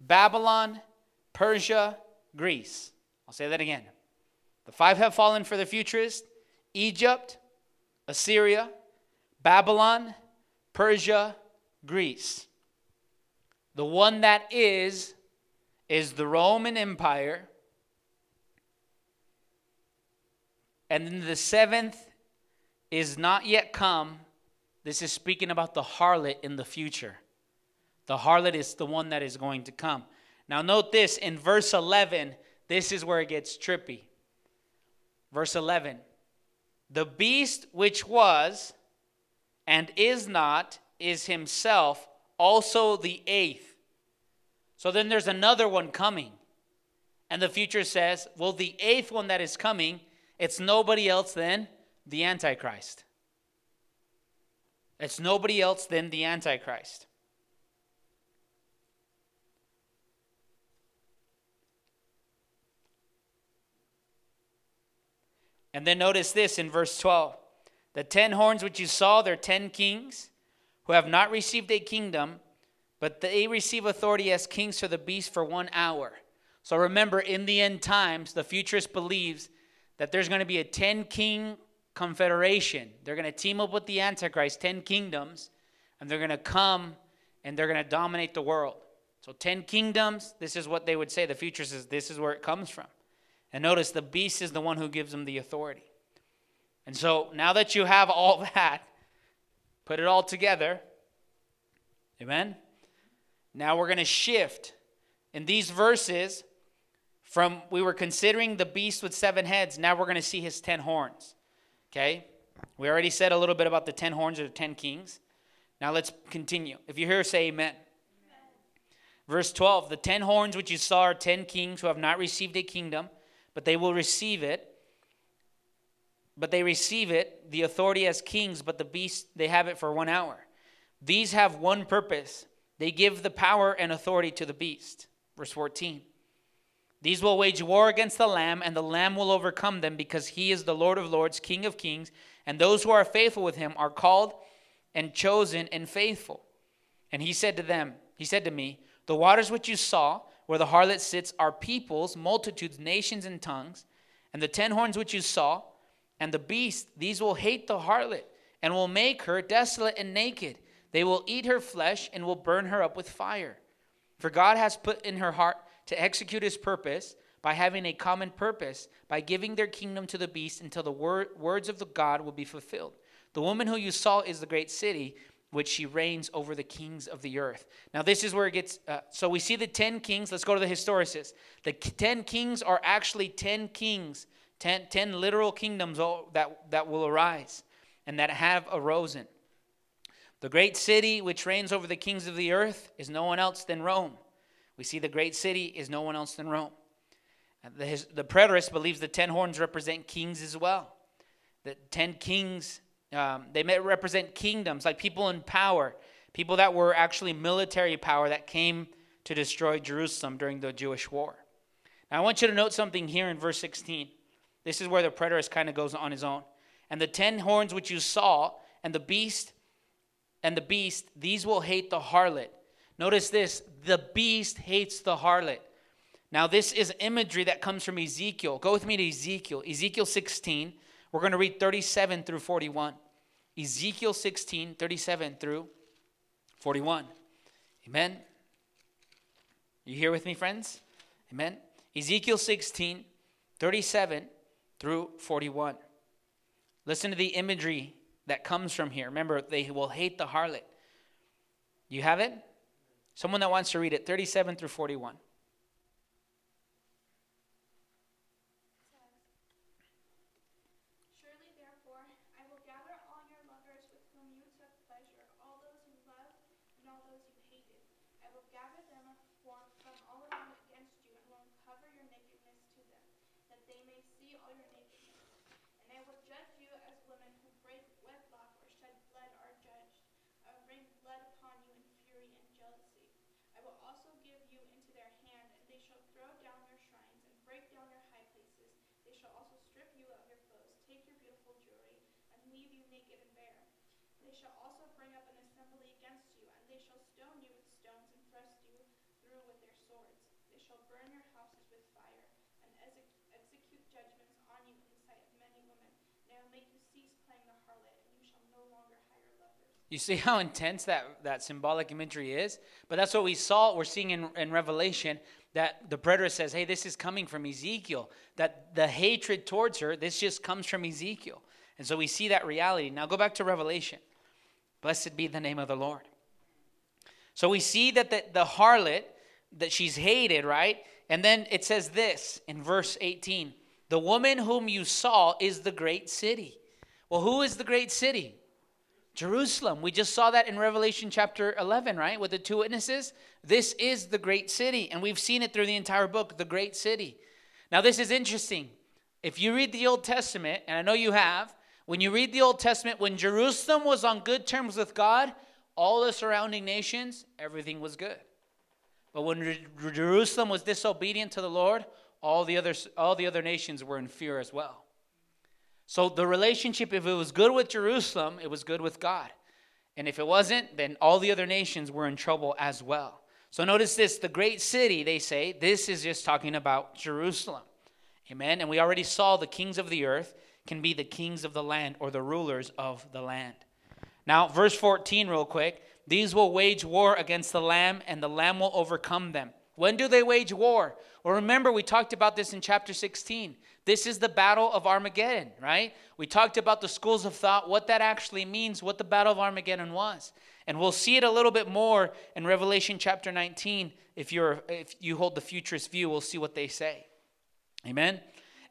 B: Babylon, Persia, Greece. I'll say that again. The five have fallen for the futurist Egypt, Assyria, Babylon, Persia, Greece. The one that is, is the Roman Empire. And then the seventh is not yet come. This is speaking about the harlot in the future. The harlot is the one that is going to come. Now, note this in verse 11, this is where it gets trippy. Verse 11 The beast which was and is not is himself also the eighth. So then there's another one coming. And the futurist says, well, the eighth one that is coming, it's nobody else than the Antichrist. It's nobody else than the Antichrist. And then notice this in verse 12 the ten horns which you saw, they're ten kings who have not received a kingdom, but they receive authority as kings for the beast for one hour. So remember, in the end times, the futurist believes that there's going to be a 10 king confederation. They're going to team up with the Antichrist, 10 kingdoms, and they're going to come and they're going to dominate the world. So 10 kingdoms, this is what they would say. The futurist says this is where it comes from. And notice the beast is the one who gives them the authority. And so now that you have all that, put it all together. Amen. Now we're going to shift in these verses from we were considering the beast with seven heads, now we're going to see his 10 horns. Okay? We already said a little bit about the 10 horns or the 10 kings. Now let's continue. If you hear, say amen. amen. Verse 12 The 10 horns which you saw are 10 kings who have not received a kingdom, but they will receive it. But they receive it, the authority as kings, but the beast, they have it for one hour. These have one purpose they give the power and authority to the beast. Verse 14. These will wage war against the Lamb, and the Lamb will overcome them because he is the Lord of lords, King of kings, and those who are faithful with him are called and chosen and faithful. And he said to them, He said to me, The waters which you saw, where the harlot sits, are peoples, multitudes, nations, and tongues. And the ten horns which you saw, and the beast, these will hate the harlot, and will make her desolate and naked. They will eat her flesh, and will burn her up with fire. For God has put in her heart to execute his purpose by having a common purpose, by giving their kingdom to the beast until the word, words of the God will be fulfilled. The woman who you saw is the great city, which she reigns over the kings of the earth. Now, this is where it gets. Uh, so we see the 10 kings. Let's go to the historicist. The 10 kings are actually 10 kings, 10, 10 literal kingdoms that, that will arise and that have arisen. The great city which reigns over the kings of the earth is no one else than Rome. We see the great city is no one else than Rome. The, his, the preterist believes the ten horns represent kings as well. The ten kings, um, they may represent kingdoms, like people in power, people that were actually military power that came to destroy Jerusalem during the Jewish war. Now, I want you to note something here in verse 16. This is where the preterist kind of goes on his own. And the ten horns which you saw, and the beast, and the beast, these will hate the harlot Notice this the beast hates the harlot. Now, this is imagery that comes from Ezekiel. Go with me to Ezekiel. Ezekiel 16. We're going to read 37 through 41. Ezekiel 16, 37 through 41. Amen. You here with me, friends? Amen. Ezekiel 16, 37 through 41. Listen to the imagery that comes from here. Remember, they will hate the harlot. You have it? Someone that wants to read it, 37 through 41.
C: Surely, therefore, I will gather all your lovers with whom you took pleasure, all those you loved and all those you hated. I will gather them from all around against you and will uncover your nakedness to them, that they may see all your nakedness. And I will judge you as women who break wedlock or shed blood are judged. I will bring blood upon you in fury and jealousy. I will also give you into their hand, and they shall throw down your shrines and break down your high places. They shall also strip you of your clothes, take your beautiful jewelry, and leave you naked and bare. They shall also bring up an assembly against you, and they shall stone you with stones and thrust you through with their swords. They shall burn your houses with fire, and exec- execute judgments on you in the sight of many women. I will make you cease playing the harlot, and you shall no longer hire lovers.
B: You see how intense that, that symbolic imagery is? But that's what we saw, we're seeing in, in Revelation, that the preterist says, hey, this is coming from Ezekiel. That the hatred towards her, this just comes from Ezekiel. And so we see that reality. Now go back to Revelation. Blessed be the name of the Lord. So we see that the, the harlot, that she's hated, right? And then it says this in verse 18 The woman whom you saw is the great city. Well, who is the great city? Jerusalem. We just saw that in Revelation chapter 11, right? With the two witnesses. This is the great city. And we've seen it through the entire book, the great city. Now, this is interesting. If you read the Old Testament, and I know you have, when you read the Old Testament, when Jerusalem was on good terms with God, all the surrounding nations, everything was good. But when Jerusalem was disobedient to the Lord, all the, other, all the other nations were in fear as well. So the relationship, if it was good with Jerusalem, it was good with God. And if it wasn't, then all the other nations were in trouble as well. So notice this the great city, they say, this is just talking about Jerusalem. Amen. And we already saw the kings of the earth can be the kings of the land or the rulers of the land. Now, verse 14, real quick. These will wage war against the Lamb, and the Lamb will overcome them. When do they wage war? Well, remember, we talked about this in chapter 16. This is the battle of Armageddon, right? We talked about the schools of thought, what that actually means, what the battle of Armageddon was. And we'll see it a little bit more in Revelation chapter 19. If, you're, if you hold the futurist view, we'll see what they say. Amen?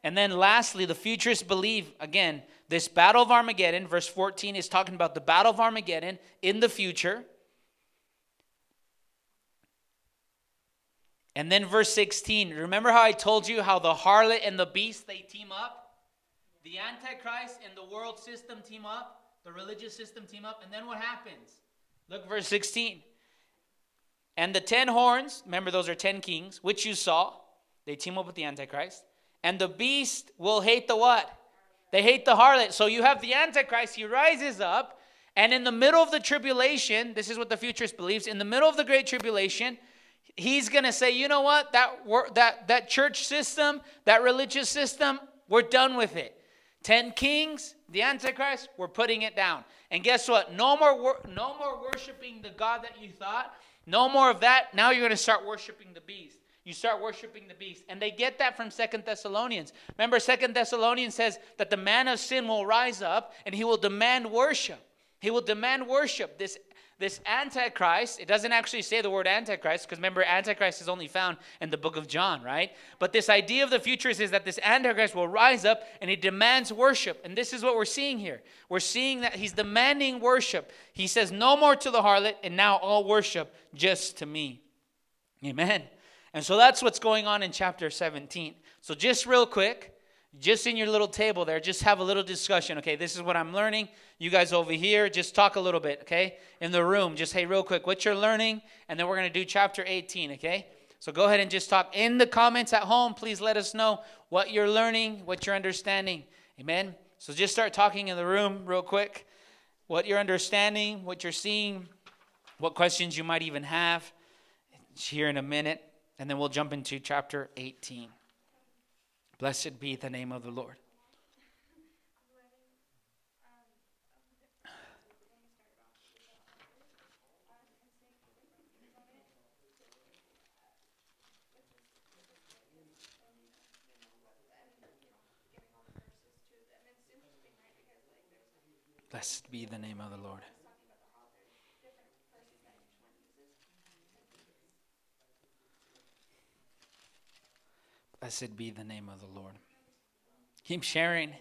B: And then lastly, the futurists believe, again, this battle of Armageddon, verse 14, is talking about the battle of Armageddon in the future. And then verse 16, remember how I told you how the harlot and the beast they team up? The Antichrist and the world system team up, the religious system team up, and then what happens? Look, verse 16. And the ten horns, remember those are ten kings, which you saw, they team up with the Antichrist. And the beast will hate the what? They hate the harlot. So you have the Antichrist, he rises up, and in the middle of the tribulation, this is what the futurist believes, in the middle of the great tribulation, he's going to say, "You know what? That that that church system, that religious system, we're done with it. 10 kings, the antichrist, we're putting it down." And guess what? No more wor- no more worshiping the God that you thought. No more of that. Now you're going to start worshiping the beast. You start worshiping the beast. And they get that from Second Thessalonians. Remember, Second Thessalonians says that the man of sin will rise up and he will demand worship. He will demand worship. This, this Antichrist, it doesn't actually say the word Antichrist, because remember, Antichrist is only found in the book of John, right? But this idea of the futurist is that this Antichrist will rise up and he demands worship. And this is what we're seeing here. We're seeing that he's demanding worship. He says, No more to the harlot, and now all worship just to me. Amen. And so that's what's going on in chapter 17. So, just real quick, just in your little table there, just have a little discussion. Okay, this is what I'm learning. You guys over here, just talk a little bit, okay? In the room, just hey, real quick, what you're learning, and then we're to do chapter 18, okay? So go ahead and just talk in the comments at home. Please let us know what you're learning, what you're understanding. Amen. So just start talking in the room real quick. What you're understanding, what you're seeing, what questions you might even have here in a minute, and then we'll jump into chapter 18. Blessed be the name of the Lord. Blessed be the name of the Lord. Blessed be the name of the Lord. Keep sharing.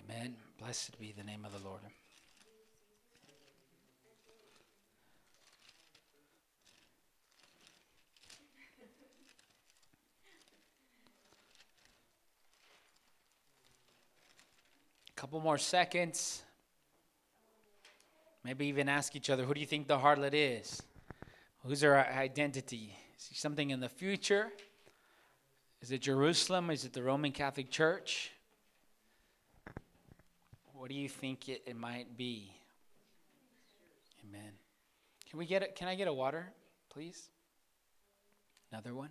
B: Amen. Blessed be the name of the Lord. A couple more seconds. Maybe even ask each other, who do you think the harlot is? Who's her identity? Is she something in the future? Is it Jerusalem? Is it the Roman Catholic Church? What do you think it, it might be? Amen. Can we get? Can I get a water, please? Another one?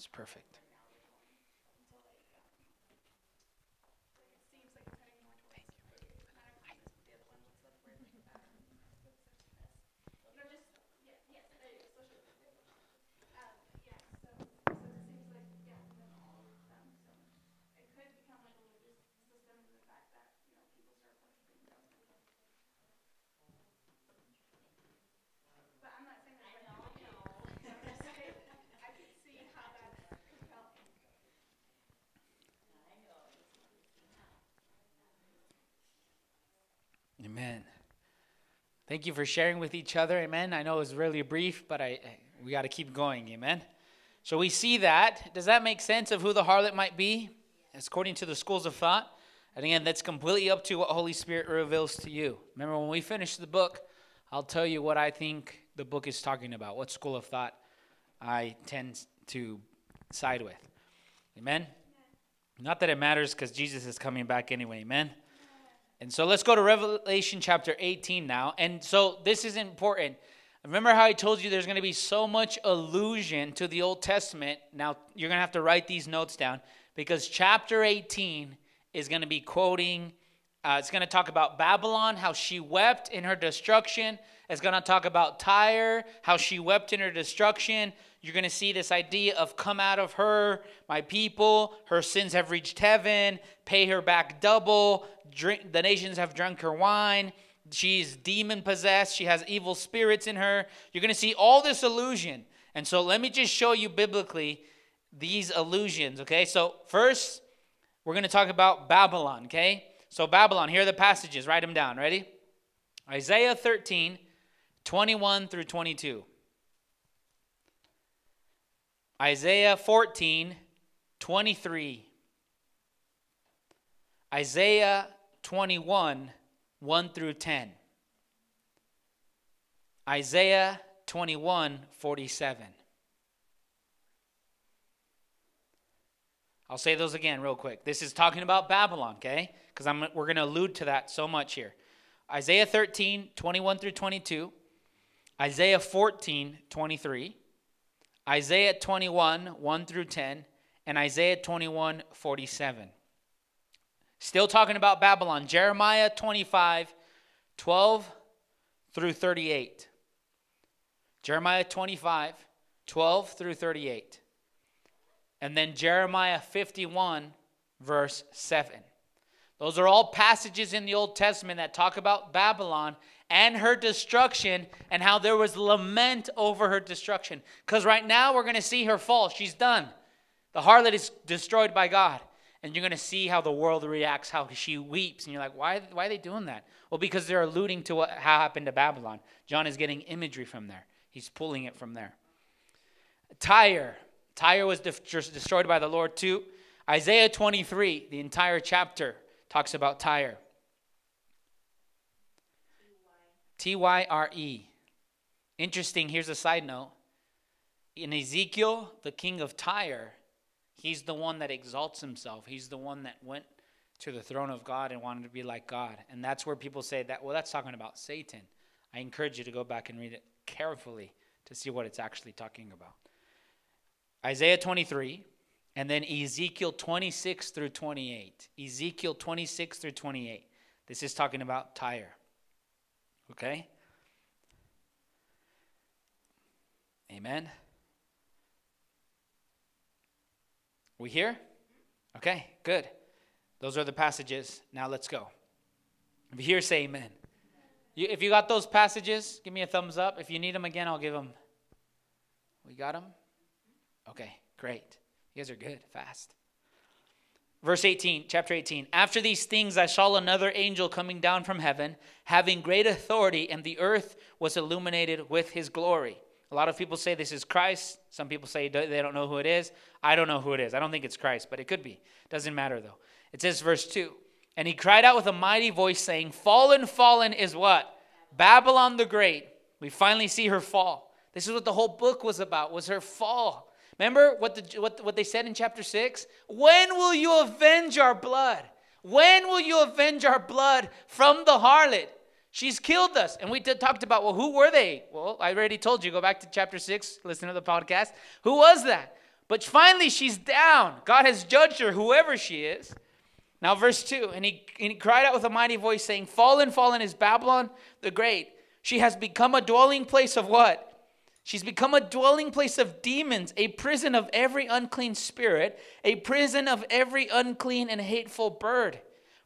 B: It's perfect.
C: But I'm not saying that right now. I'm just saying, I can see how that's compelling.
B: Amen. Thank you for sharing with each other. Amen. I know it was really brief, but I we got to keep going. Amen. So we see that. Does that make sense of who the harlot might be? It's according to the schools of thought. And again, that's completely up to what Holy Spirit reveals to you. Remember, when we finish the book, I'll tell you what I think the book is talking about, what school of thought I tend to side with. Amen. Not that it matters because Jesus is coming back anyway. Amen. And so let's go to Revelation chapter 18 now. And so this is important. Remember how I told you there's going to be so much allusion to the Old Testament. Now you're going to have to write these notes down because chapter 18 is going to be quoting, uh, it's going to talk about Babylon, how she wept in her destruction. It's going to talk about Tyre, how she wept in her destruction. You're going to see this idea of come out of her, my people. Her sins have reached heaven. Pay her back double. Drink, the nations have drunk her wine. She's demon possessed. She has evil spirits in her. You're going to see all this illusion. And so let me just show you biblically these illusions, okay? So, first, we're going to talk about Babylon, okay? So, Babylon, here are the passages. Write them down. Ready? Isaiah 13, 21 through 22. Isaiah 14, 23. Isaiah 21, 1 through 10. Isaiah 21, 47. I'll say those again real quick. This is talking about Babylon, okay? Because I'm we're going to allude to that so much here. Isaiah 13, 21 through 22. Isaiah 14, 23. Isaiah 21, 1 through 10. And Isaiah 21, 47. Still talking about Babylon. Jeremiah 25, 12 through 38. Jeremiah 25, 12 through 38. And then Jeremiah 51, verse 7. Those are all passages in the Old Testament that talk about Babylon and her destruction and how there was lament over her destruction. Because right now we're going to see her fall. She's done. The harlot is destroyed by God. And you're going to see how the world reacts, how she weeps. And you're like, why, why are they doing that? Well, because they're alluding to what happened to Babylon. John is getting imagery from there, he's pulling it from there. Tyre. Tyre was de- destroyed by the Lord too. Isaiah 23, the entire chapter, talks about Tyre. T Y R E. Interesting, here's a side note. In Ezekiel, the king of Tyre, he's the one that exalts himself. He's the one that went to the throne of God and wanted to be like God. And that's where people say that, well, that's talking about Satan. I encourage you to go back and read it carefully to see what it's actually talking about. Isaiah 23, and then Ezekiel 26 through 28. Ezekiel 26 through 28. This is talking about Tyre. Okay? Amen. We here? Okay, good. Those are the passages. Now let's go. If you hear, say amen. You, if you got those passages, give me a thumbs up. If you need them again, I'll give them. We got them? Okay, great. You guys are good, fast. Verse 18, chapter 18. After these things, I saw another angel coming down from heaven, having great authority, and the earth was illuminated with his glory. A lot of people say this is Christ. Some people say they don't know who it is. I don't know who it is. I don't think it's Christ, but it could be. Doesn't matter though. It says, verse 2 And he cried out with a mighty voice, saying, Fallen, fallen is what? Babylon the Great. We finally see her fall. This is what the whole book was about, was her fall. Remember what, the, what, what they said in chapter 6? When will you avenge our blood? When will you avenge our blood from the harlot? She's killed us. And we did, talked about, well, who were they? Well, I already told you. Go back to chapter 6, listen to the podcast. Who was that? But finally, she's down. God has judged her, whoever she is. Now, verse 2 and he, and he cried out with a mighty voice, saying, Fallen, fallen is Babylon the Great. She has become a dwelling place of what? She's become a dwelling place of demons, a prison of every unclean spirit, a prison of every unclean and hateful bird.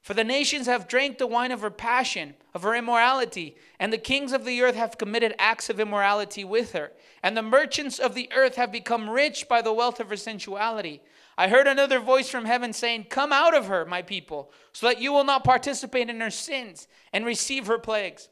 B: For the nations have drank the wine of her passion, of her immorality, and the kings of the earth have committed acts of immorality with her. And the merchants of the earth have become rich by the wealth of her sensuality. I heard another voice from heaven saying, Come out of her, my people, so that you will not participate in her sins and receive her plagues.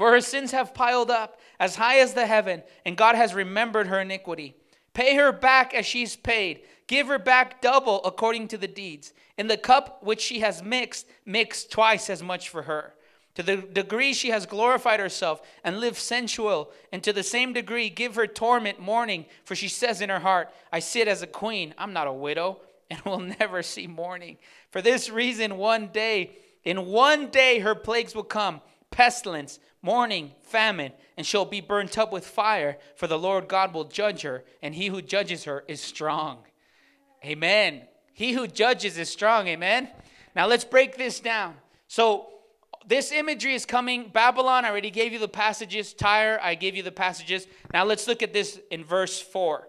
B: For her sins have piled up as high as the heaven, and God has remembered her iniquity. Pay her back as she's paid. Give her back double according to the deeds. In the cup which she has mixed, mix twice as much for her. To the degree she has glorified herself and lived sensual, and to the same degree give her torment mourning, for she says in her heart, I sit as a queen, I'm not a widow, and will never see mourning. For this reason, one day, in one day her plagues will come pestilence, mourning, famine, and she'll be burnt up with fire, for the Lord God will judge her, and he who judges her is strong. Amen. He who judges is strong. Amen. Now let's break this down. So, this imagery is coming. Babylon, I already gave you the passages. Tyre, I gave you the passages. Now let's look at this in verse 4.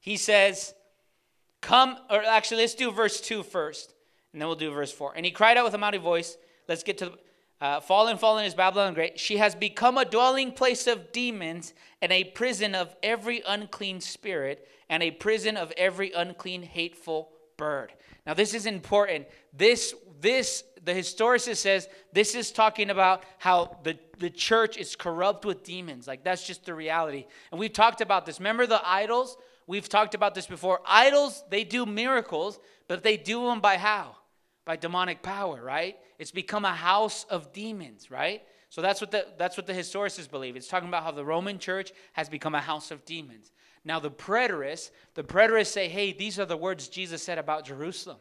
B: He says, Come, or actually, let's do verse 2 first, and then we'll do verse 4. And he cried out with a mighty voice. Let's get to uh, fallen, fallen is Babylon great. She has become a dwelling place of demons and a prison of every unclean spirit and a prison of every unclean, hateful bird. Now, this is important. This, this, the historicist says this is talking about how the, the church is corrupt with demons. Like, that's just the reality. And we've talked about this. Remember the idols? We've talked about this before. Idols, they do miracles, but they do them by how? By demonic power, right? It's become a house of demons, right? So that's what the that's what the historicists believe. It's talking about how the Roman church has become a house of demons. Now the preterists, the preterists say, hey, these are the words Jesus said about Jerusalem.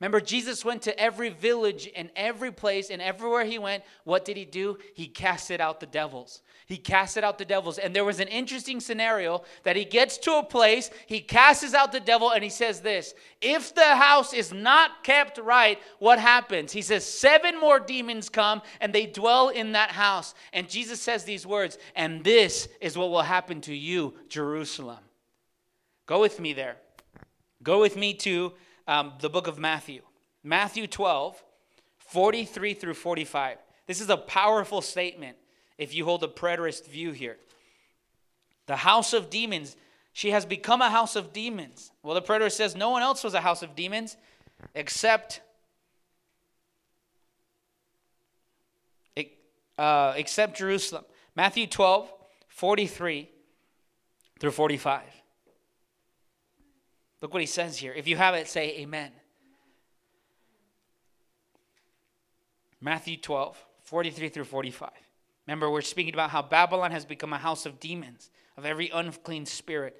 B: Remember, Jesus went to every village and every place, and everywhere he went, what did he do? He casted out the devils. He casted out the devils. And there was an interesting scenario that he gets to a place, he casts out the devil, and he says this If the house is not kept right, what happens? He says, Seven more demons come and they dwell in that house. And Jesus says these words, and this is what will happen to you, Jerusalem. Go with me there. Go with me to um, the book of Matthew. Matthew 12, 43 through 45. This is a powerful statement if you hold a preterist view here. The house of demons, she has become a house of demons. Well, the preterist says no one else was a house of demons except uh, except Jerusalem. Matthew 12, 43 through 45. Look what he says here. If you have it, say amen. Matthew 12, 43 through 45. Remember, we're speaking about how Babylon has become a house of demons, of every unclean spirit.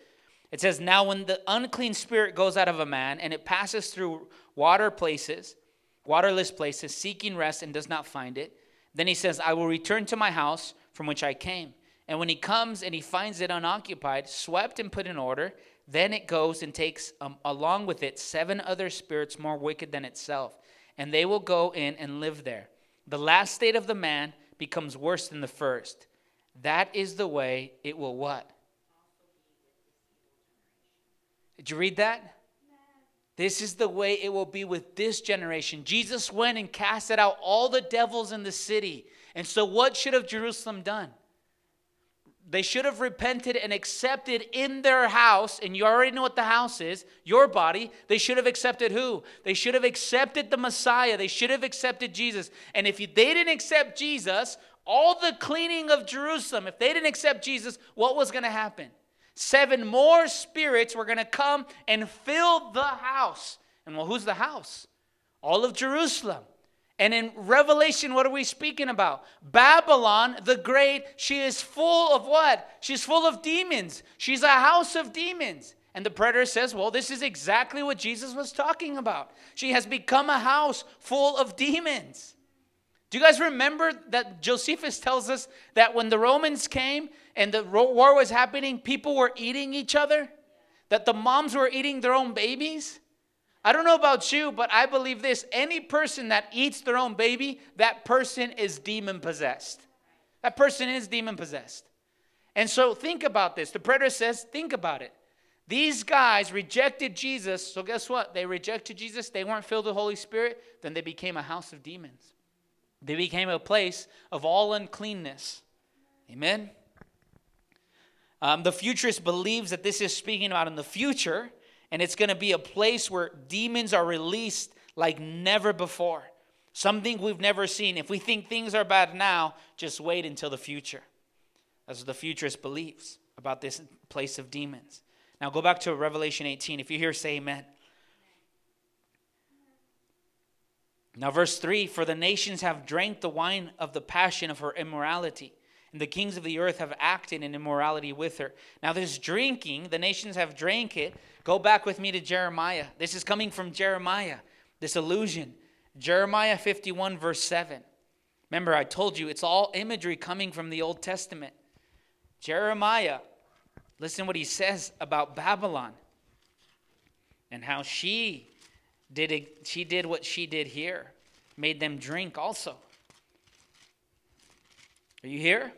B: It says, Now when the unclean spirit goes out of a man and it passes through water places, waterless places, seeking rest and does not find it, then he says, I will return to my house from which I came. And when he comes and he finds it unoccupied, swept and put in order, then it goes and takes um, along with it seven other spirits more wicked than itself, and they will go in and live there. The last state of the man becomes worse than the first. That is the way it will what? Did you read that? This is the way it will be with this generation. Jesus went and casted out all the devils in the city. And so, what should have Jerusalem done? They should have repented and accepted in their house, and you already know what the house is, your body. They should have accepted who? They should have accepted the Messiah. They should have accepted Jesus. And if they didn't accept Jesus, all the cleaning of Jerusalem, if they didn't accept Jesus, what was going to happen? Seven more spirits were going to come and fill the house. And well, who's the house? All of Jerusalem. And in Revelation, what are we speaking about? Babylon the Great, she is full of what? She's full of demons. She's a house of demons. And the preterist says, well, this is exactly what Jesus was talking about. She has become a house full of demons. Do you guys remember that Josephus tells us that when the Romans came and the war was happening, people were eating each other? that the moms were eating their own babies? I don't know about you, but I believe this any person that eats their own baby, that person is demon possessed. That person is demon possessed. And so think about this. The preterist says, think about it. These guys rejected Jesus. So guess what? They rejected Jesus. They weren't filled with the Holy Spirit. Then they became a house of demons. They became a place of all uncleanness. Amen. Um, the futurist believes that this is speaking about in the future, and it's going to be a place where demons are released like never before. Something we've never seen. If we think things are bad now, just wait until the future. That's what the futurist believes about this place of demons. Now go back to Revelation 18. If you hear, say amen. Now, verse 3 For the nations have drank the wine of the passion of her immorality, and the kings of the earth have acted in immorality with her. Now, this drinking, the nations have drank it. Go back with me to Jeremiah. This is coming from Jeremiah, this illusion. Jeremiah 51, verse 7. Remember, I told you it's all imagery coming from the Old Testament. Jeremiah, listen what he says about Babylon and how she did it, she did what she did here, made them drink also. Are you here?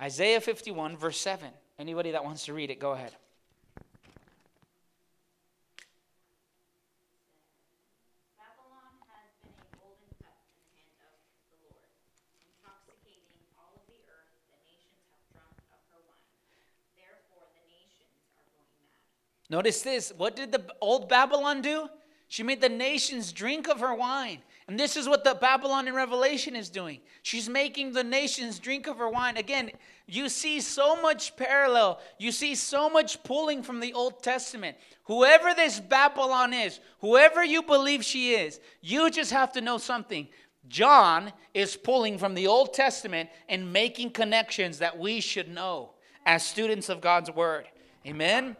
B: Isaiah 51, verse 7. Anybody that wants to read it, go ahead.
D: Babylon has been a golden cup in the hand of the Lord, intoxicating all of the earth. The nations have drunk of her wine. Therefore, the nations are going mad.
B: Notice this. What did the old Babylon do? She made the nations drink of her wine. And this is what the Babylon in Revelation is doing. She's making the nations drink of her wine. Again, you see so much parallel. You see so much pulling from the Old Testament. Whoever this Babylon is, whoever you believe she is, you just have to know something. John is pulling from the Old Testament and making connections that we should know as students of God's Word. Amen?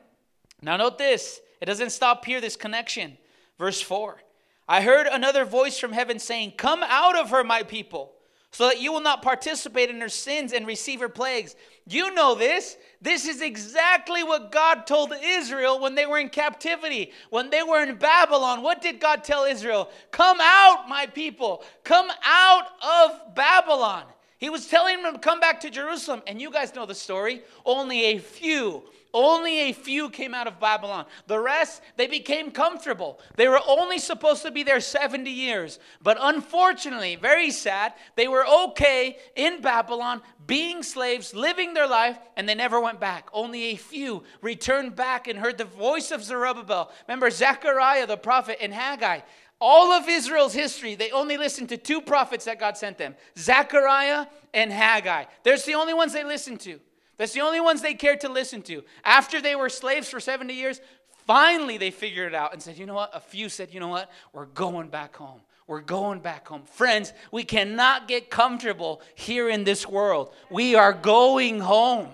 B: Now, note this it doesn't stop here, this connection. Verse 4 I heard another voice from heaven saying, Come out of her, my people, so that you will not participate in her sins and receive her plagues. You know this. This is exactly what God told Israel when they were in captivity, when they were in Babylon. What did God tell Israel? Come out, my people. Come out of Babylon. He was telling them to come back to Jerusalem. And you guys know the story. Only a few, only a few came out of Babylon. The rest, they became comfortable. They were only supposed to be there 70 years. But unfortunately, very sad, they were okay in Babylon, being slaves, living their life, and they never went back. Only a few returned back and heard the voice of Zerubbabel. Remember Zechariah, the prophet, and Haggai. All of Israel's history, they only listened to two prophets that God sent them Zechariah and Haggai. There's the only ones they listened to. That's the only ones they cared to listen to. After they were slaves for 70 years, finally they figured it out and said, you know what? A few said, you know what? We're going back home. We're going back home. Friends, we cannot get comfortable here in this world. We are going home.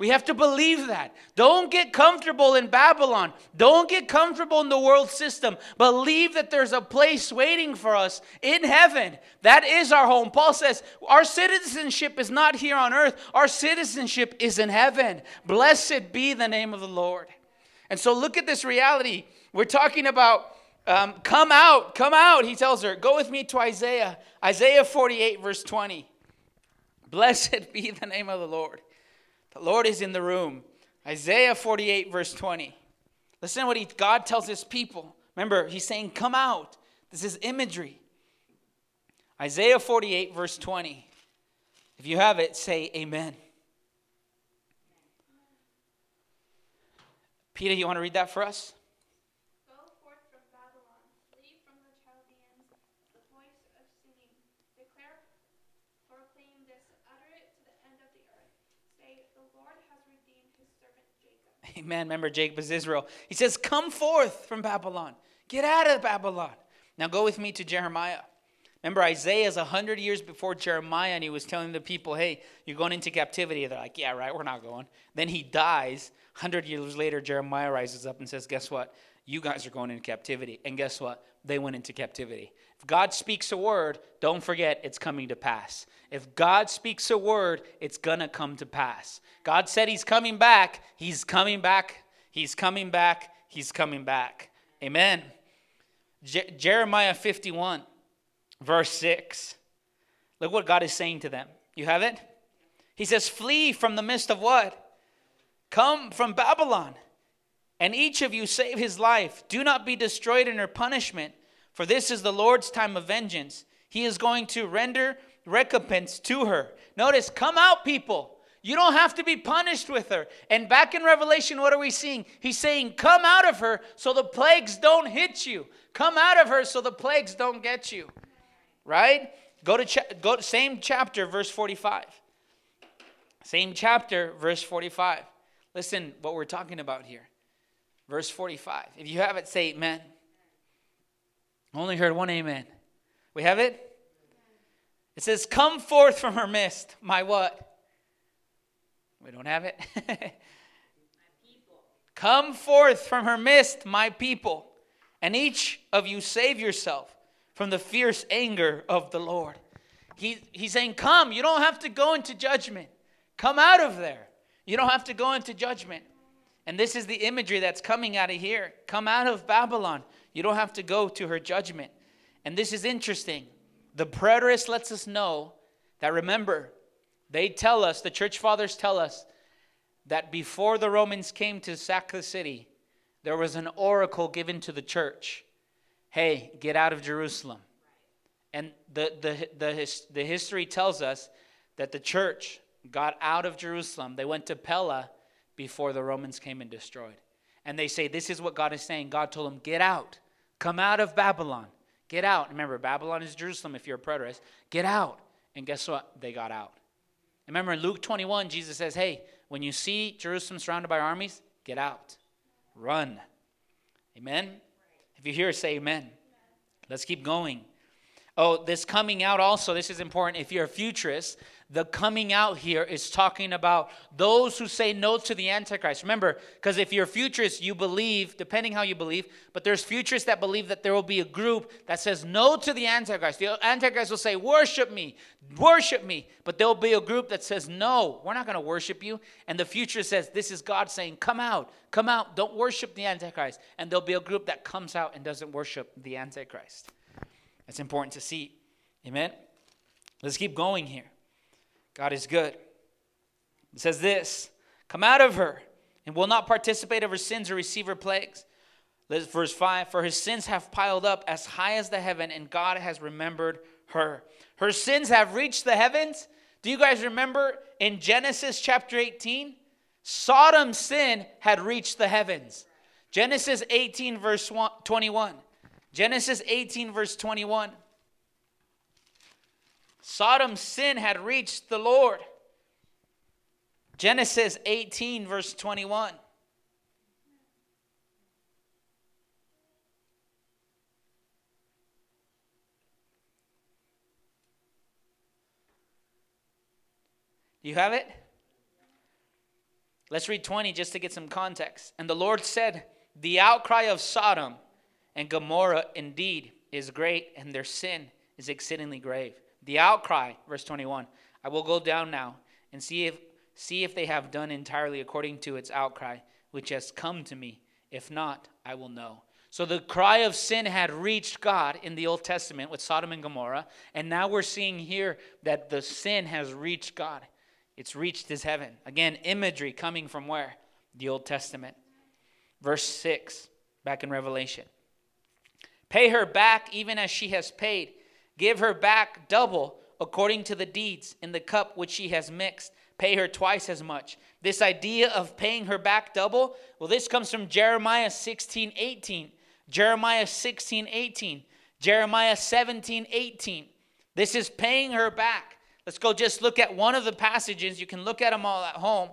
B: We have to believe that. Don't get comfortable in Babylon. Don't get comfortable in the world system. Believe that there's a place waiting for us in heaven. That is our home. Paul says, Our citizenship is not here on earth, our citizenship is in heaven. Blessed be the name of the Lord. And so look at this reality. We're talking about um, come out, come out, he tells her. Go with me to Isaiah, Isaiah 48, verse 20. Blessed be the name of the Lord. The Lord is in the room. Isaiah 48, verse 20. Listen to what he, God tells his people. Remember, he's saying, Come out. This is imagery. Isaiah 48, verse 20. If you have it, say amen. Peter, you want to read that for us?
C: Go forth from Babylon, flee from the Chaldeans, the voice of singing. Declare, proclaim this, utter it to the end of the earth. Say, the Lord has redeemed his servant Jacob.
B: Amen. Remember, Jacob is Israel. He says, Come forth from Babylon. Get out of Babylon. Now go with me to Jeremiah. Remember, Isaiah is 100 years before Jeremiah, and he was telling the people, Hey, you're going into captivity. They're like, Yeah, right, we're not going. Then he dies. 100 years later, Jeremiah rises up and says, Guess what? You guys are going into captivity. And guess what? They went into captivity. If God speaks a word, don't forget it's coming to pass. If God speaks a word, it's going to come to pass. God said he's coming back. He's coming back. He's coming back. He's coming back. Amen. Je- Jeremiah 51, verse 6. Look what God is saying to them. You have it? He says, Flee from the midst of what? Come from Babylon, and each of you save his life. Do not be destroyed in her punishment, for this is the Lord's time of vengeance. He is going to render recompense to her. Notice, come out, people. You don't have to be punished with her. And back in Revelation, what are we seeing? He's saying, Come out of her so the plagues don't hit you. Come out of her so the plagues don't get you. Right? Go to cha- go to same chapter, verse 45. Same chapter, verse 45. Listen what we're talking about here. Verse 45. If you have it, say amen. Only heard one amen. We have it? It says, Come forth from her midst, my what? We don't have it. Come forth from her midst, my people, and each of you save yourself from the fierce anger of the Lord. He, he's saying, Come, you don't have to go into judgment. Come out of there. You don't have to go into judgment. And this is the imagery that's coming out of here. Come out of Babylon. You don't have to go to her judgment. And this is interesting. The preterist lets us know that remember, they tell us, the church fathers tell us, that before the Romans came to sack the city, there was an oracle given to the church hey, get out of Jerusalem. And the, the, the, the history tells us that the church got out of Jerusalem. They went to Pella before the Romans came and destroyed. And they say, This is what God is saying. God told them, Get out. Come out of Babylon. Get out. Remember, Babylon is Jerusalem if you're a preterist. Get out. And guess what? They got out. Remember in Luke 21, Jesus says, Hey, when you see Jerusalem surrounded by armies, get out. Run. Amen? If you hear, say amen. Let's keep going. Oh, this coming out also, this is important. If you're a futurist, the coming out here is talking about those who say no to the Antichrist. Remember, because if you're futurist, you believe, depending how you believe, but there's futurists that believe that there will be a group that says no to the Antichrist. The Antichrist will say, Worship me, worship me. But there'll be a group that says, No, we're not going to worship you. And the futurist says, This is God saying, Come out, come out, don't worship the Antichrist. And there'll be a group that comes out and doesn't worship the Antichrist. That's important to see. Amen? Let's keep going here. God is good. It says this Come out of her and will not participate of her sins or receive her plagues. Verse 5 For his sins have piled up as high as the heaven, and God has remembered her. Her sins have reached the heavens. Do you guys remember in Genesis chapter 18? Sodom's sin had reached the heavens. Genesis 18, verse 21. Genesis 18, verse 21. Sodom's sin had reached the Lord. Genesis 18, verse 21. Do you have it? Let's read 20 just to get some context. And the Lord said, The outcry of Sodom and Gomorrah indeed is great, and their sin is exceedingly grave. The outcry, verse 21. I will go down now and see if see if they have done entirely according to its outcry, which has come to me. If not, I will know. So the cry of sin had reached God in the Old Testament with Sodom and Gomorrah, and now we're seeing here that the sin has reached God. It's reached his heaven. Again, imagery coming from where? The Old Testament. Verse 6, back in Revelation. Pay her back even as she has paid. Give her back double according to the deeds in the cup which she has mixed. Pay her twice as much. This idea of paying her back double, well, this comes from Jeremiah 16 18. Jeremiah 16 18. Jeremiah 17 18. This is paying her back. Let's go just look at one of the passages. You can look at them all at home.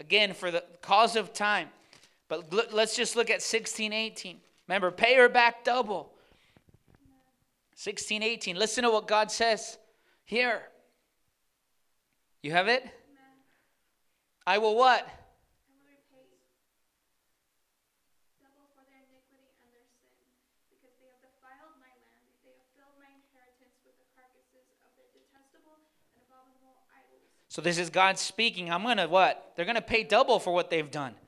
B: Again, for the cause of time. But let's just look at 16 18. Remember, pay her back double. 16, 18. Listen to what God says here. You have it? Amen. I will what?
C: I will repay double for their iniquity and their sin, because they have defiled my land. They have filled my inheritance with the carcasses of their detestable and abominable idols.
B: So this is God speaking. I'm going to what? They're going to pay double for what they've done.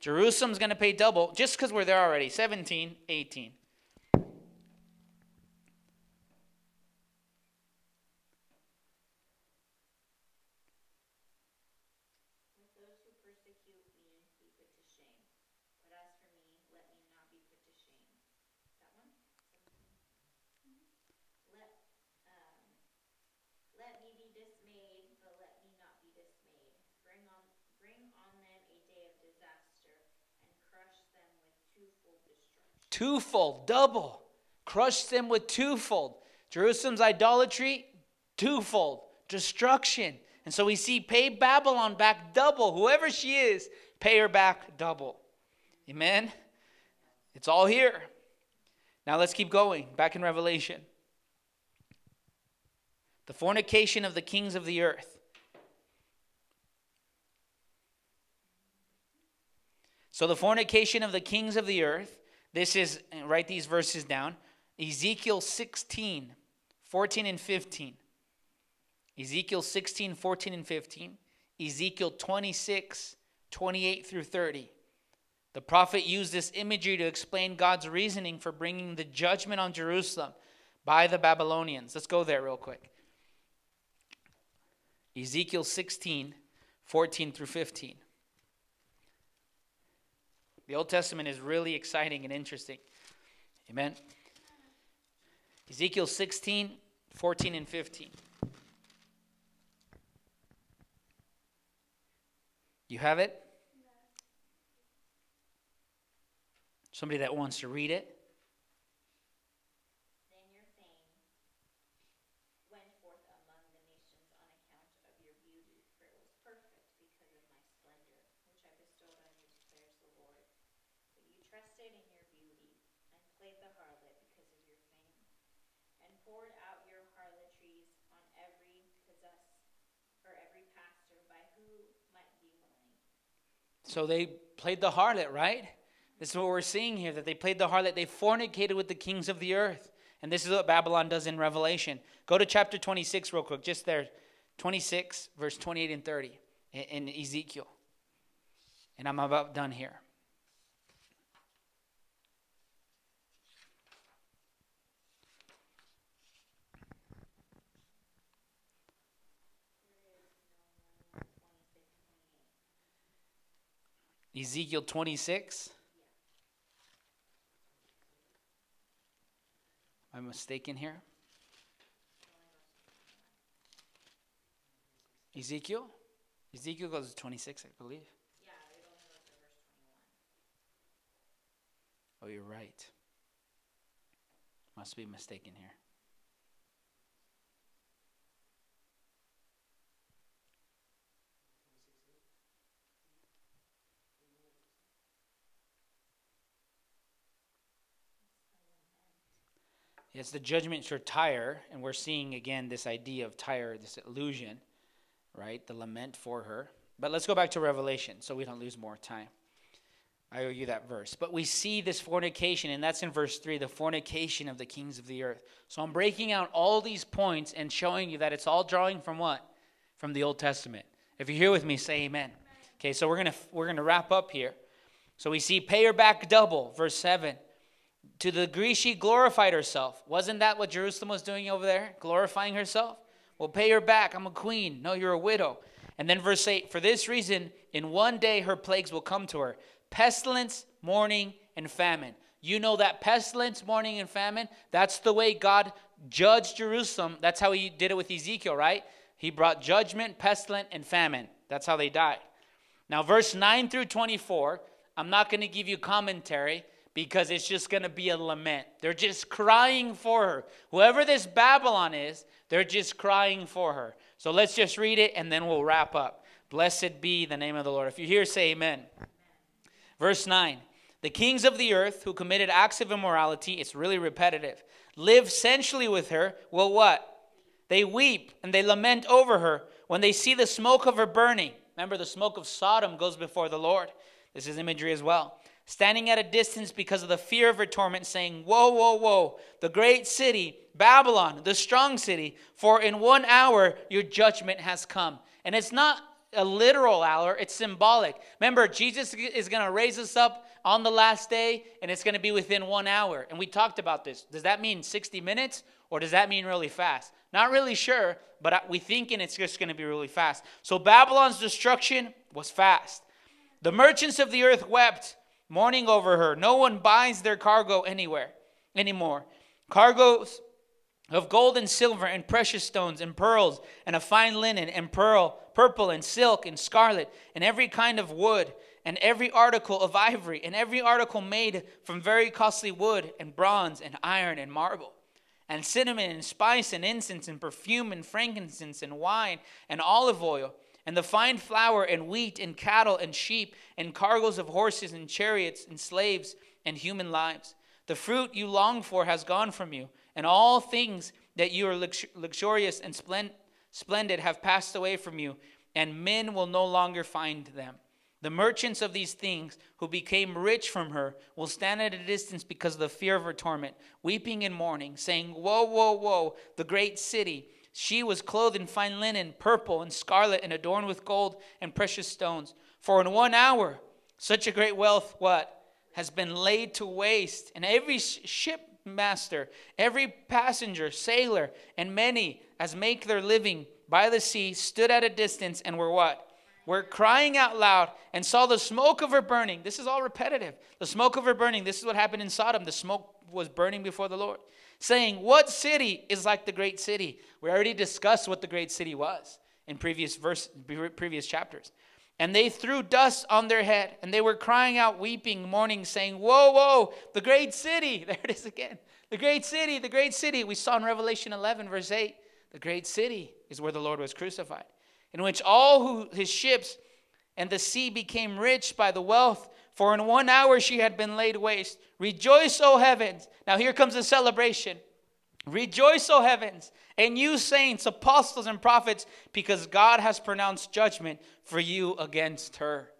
B: Jerusalem's going to pay double just because we're there already. 17, 18.
D: Let those who persecute me be put to shame. But as for me, let me not be put to shame. That one? Let, um, let me be dismayed, but let me not be dismayed. Bring on, bring on them a day of disaster, and crush them with twofold destruction.
B: Twofold, double. Crush them with twofold. Jerusalem's idolatry, twofold. Destruction. And so we see pay Babylon back double. Whoever she is, pay her back double. Amen. It's all here. Now let's keep going. Back in Revelation. The fornication of the kings of the earth. So the fornication of the kings of the earth. This is, write these verses down Ezekiel 16, 14 and 15. Ezekiel 16, 14 and 15. Ezekiel 26, 28 through 30. The prophet used this imagery to explain God's reasoning for bringing the judgment on Jerusalem by the Babylonians. Let's go there real quick. Ezekiel 16, 14 through 15. The Old Testament is really exciting and interesting. Amen. Ezekiel 16, 14, and 15. You have it? Somebody that wants to read it?
D: Then your fame went forth among the nations on account of your beauty, for it was perfect because of my splendor, which I bestowed on you, declares the Lord. But you trusted in your beauty, and played the harlot because of your fame, and poured out your harlotries on every possess or every pastor by who might be willing.
B: So they played the harlot, right? This is what we're seeing here that they played the harlot. They fornicated with the kings of the earth. And this is what Babylon does in Revelation. Go to chapter 26 real quick, just there. 26, verse 28 and 30 in, Ezekiel. And I'm about done here. Ezekiel 26. Am I mistaken here? Ezekiel? Ezekiel goes to 26, I believe.
D: Yeah, it only goes to verse 21.
B: Oh, you're right. Must be mistaken here. It's the judgment for Tyre, and we're seeing again this idea of Tyre, this illusion, right? The lament for her. But let's go back to Revelation so we don't lose more time. I owe you that verse. But we see this fornication, and that's in verse 3 the fornication of the kings of the earth. So I'm breaking out all these points and showing you that it's all drawing from what? From the Old Testament. If you're here with me, say amen. Okay, so we're going to we're going to wrap up here. So we see pay her back double, verse 7. To the degree she glorified herself. Wasn't that what Jerusalem was doing over there? Glorifying herself? Well, pay her back. I'm a queen. No, you're a widow. And then verse 8 For this reason, in one day her plagues will come to her pestilence, mourning, and famine. You know that pestilence, mourning, and famine, that's the way God judged Jerusalem. That's how he did it with Ezekiel, right? He brought judgment, pestilence, and famine. That's how they died. Now, verse 9 through 24, I'm not going to give you commentary because it's just going to be a lament. They're just crying for her. Whoever this Babylon is, they're just crying for her. So let's just read it and then we'll wrap up. Blessed be the name of the Lord. If you hear, say amen. Verse 9 The kings of the earth who committed acts of immorality, it's really repetitive, live sensually with her, will what? They weep and they lament over her when they see the smoke of her burning. Remember, the smoke of Sodom goes before the Lord. This is imagery as well. Standing at a distance because of the fear of her torment, saying, Woe, woe, woe, the great city, Babylon, the strong city, for in one hour your judgment has come. And it's not a literal hour, it's symbolic. Remember, Jesus is going to raise us up on the last day, and it's going to be within one hour. And we talked about this. Does that mean 60 minutes, or does that mean really fast? Not really sure, but we thinking it's just going to be really fast. So Babylon's destruction was fast. The merchants of the earth wept, mourning over her. No one buys their cargo anywhere anymore. Cargoes of gold and silver and precious stones and pearls and of fine linen and pearl, purple and silk and scarlet and every kind of wood and every article of ivory and every article made from very costly wood and bronze and iron and marble and cinnamon and spice and incense and perfume and frankincense and wine and olive oil and the fine flour and wheat and cattle and sheep and cargoes of horses and chariots and slaves and human lives. The fruit you long for has gone from you and all things that you are luxurious and splendid have passed away from you, and men will no longer find them. The merchants of these things who became rich from her will stand at a distance because of the fear of her torment, weeping and mourning, saying, Woe, woe, woe, the great city. She was clothed in fine linen, purple and scarlet, and adorned with gold and precious stones. For in one hour, such a great wealth, what? Has been laid to waste, and every ship master, every passenger, sailor, and many as make their living by the sea stood at a distance and were what? Were crying out loud and saw the smoke of her burning. This is all repetitive. The smoke of her burning. This is what happened in Sodom. The smoke was burning before the Lord. Saying, What city is like the great city? We already discussed what the great city was in previous verse previous chapters. And they threw dust on their head, and they were crying out, weeping, mourning, saying, Whoa, whoa, the great city. There it is again. The great city, the great city. We saw in Revelation 11, verse 8, the great city is where the Lord was crucified, in which all who, his ships and the sea became rich by the wealth, for in one hour she had been laid waste. Rejoice, O heavens. Now here comes the celebration. Rejoice, O heavens, and you saints, apostles, and prophets, because God has pronounced judgment for you against her.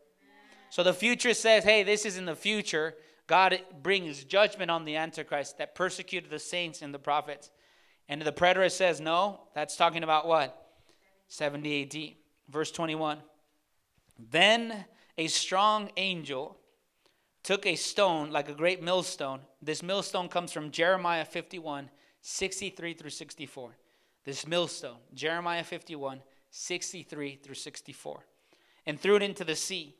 B: So the futurist says, hey, this is in the future. God brings judgment on the Antichrist that persecuted the saints and the prophets. And the preterist says, no, that's talking about what? 70 AD. Verse 21. Then a strong angel took a stone, like a great millstone. This millstone comes from Jeremiah 51 63 through 64. This millstone, Jeremiah 51, 63 through 64, and threw it into the sea,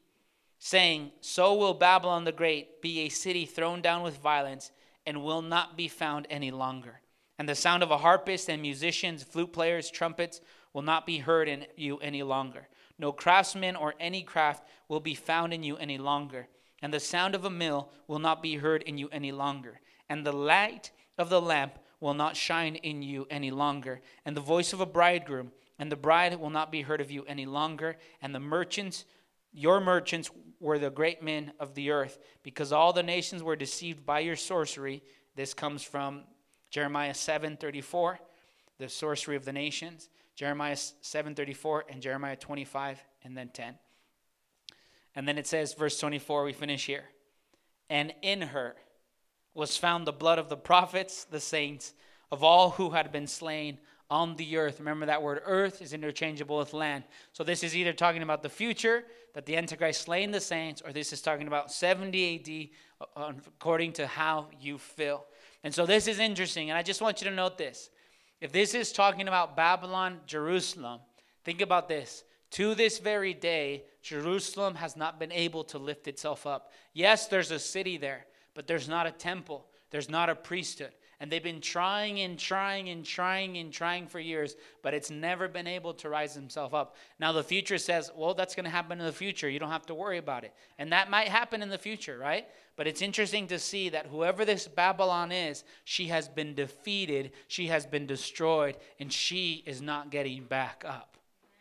B: saying, So will Babylon the Great be a city thrown down with violence and will not be found any longer. And the sound of a harpist and musicians, flute players, trumpets will not be heard in you any longer. No craftsman or any craft will be found in you any longer. And the sound of a mill will not be heard in you any longer. And the light of the lamp will not shine in you any longer, and the voice of a bridegroom and the bride will not be heard of you any longer, and the merchants, your merchants, were the great men of the earth, because all the nations were deceived by your sorcery. This comes from Jeremiah 7:34, the sorcery of the nations, Jeremiah 7:34 and Jeremiah 25 and then 10. And then it says verse 24 we finish here. And in her was found the blood of the prophets, the saints, of all who had been slain on the earth. Remember that word earth is interchangeable with land. So this is either talking about the future, that the Antichrist slain the saints, or this is talking about 70 AD uh, according to how you feel. And so this is interesting, and I just want you to note this. If this is talking about Babylon, Jerusalem, think about this. To this very day, Jerusalem has not been able to lift itself up. Yes, there's a city there, but there's not a temple, there's not a priesthood. And they've been trying and trying and trying and trying for years, but it's never been able to rise himself up. Now, the futurist says, well, that's going to happen in the future. You don't have to worry about it. And that might happen in the future, right? But it's interesting to see that whoever this Babylon is, she has been defeated, she has been destroyed, and she is not getting back up.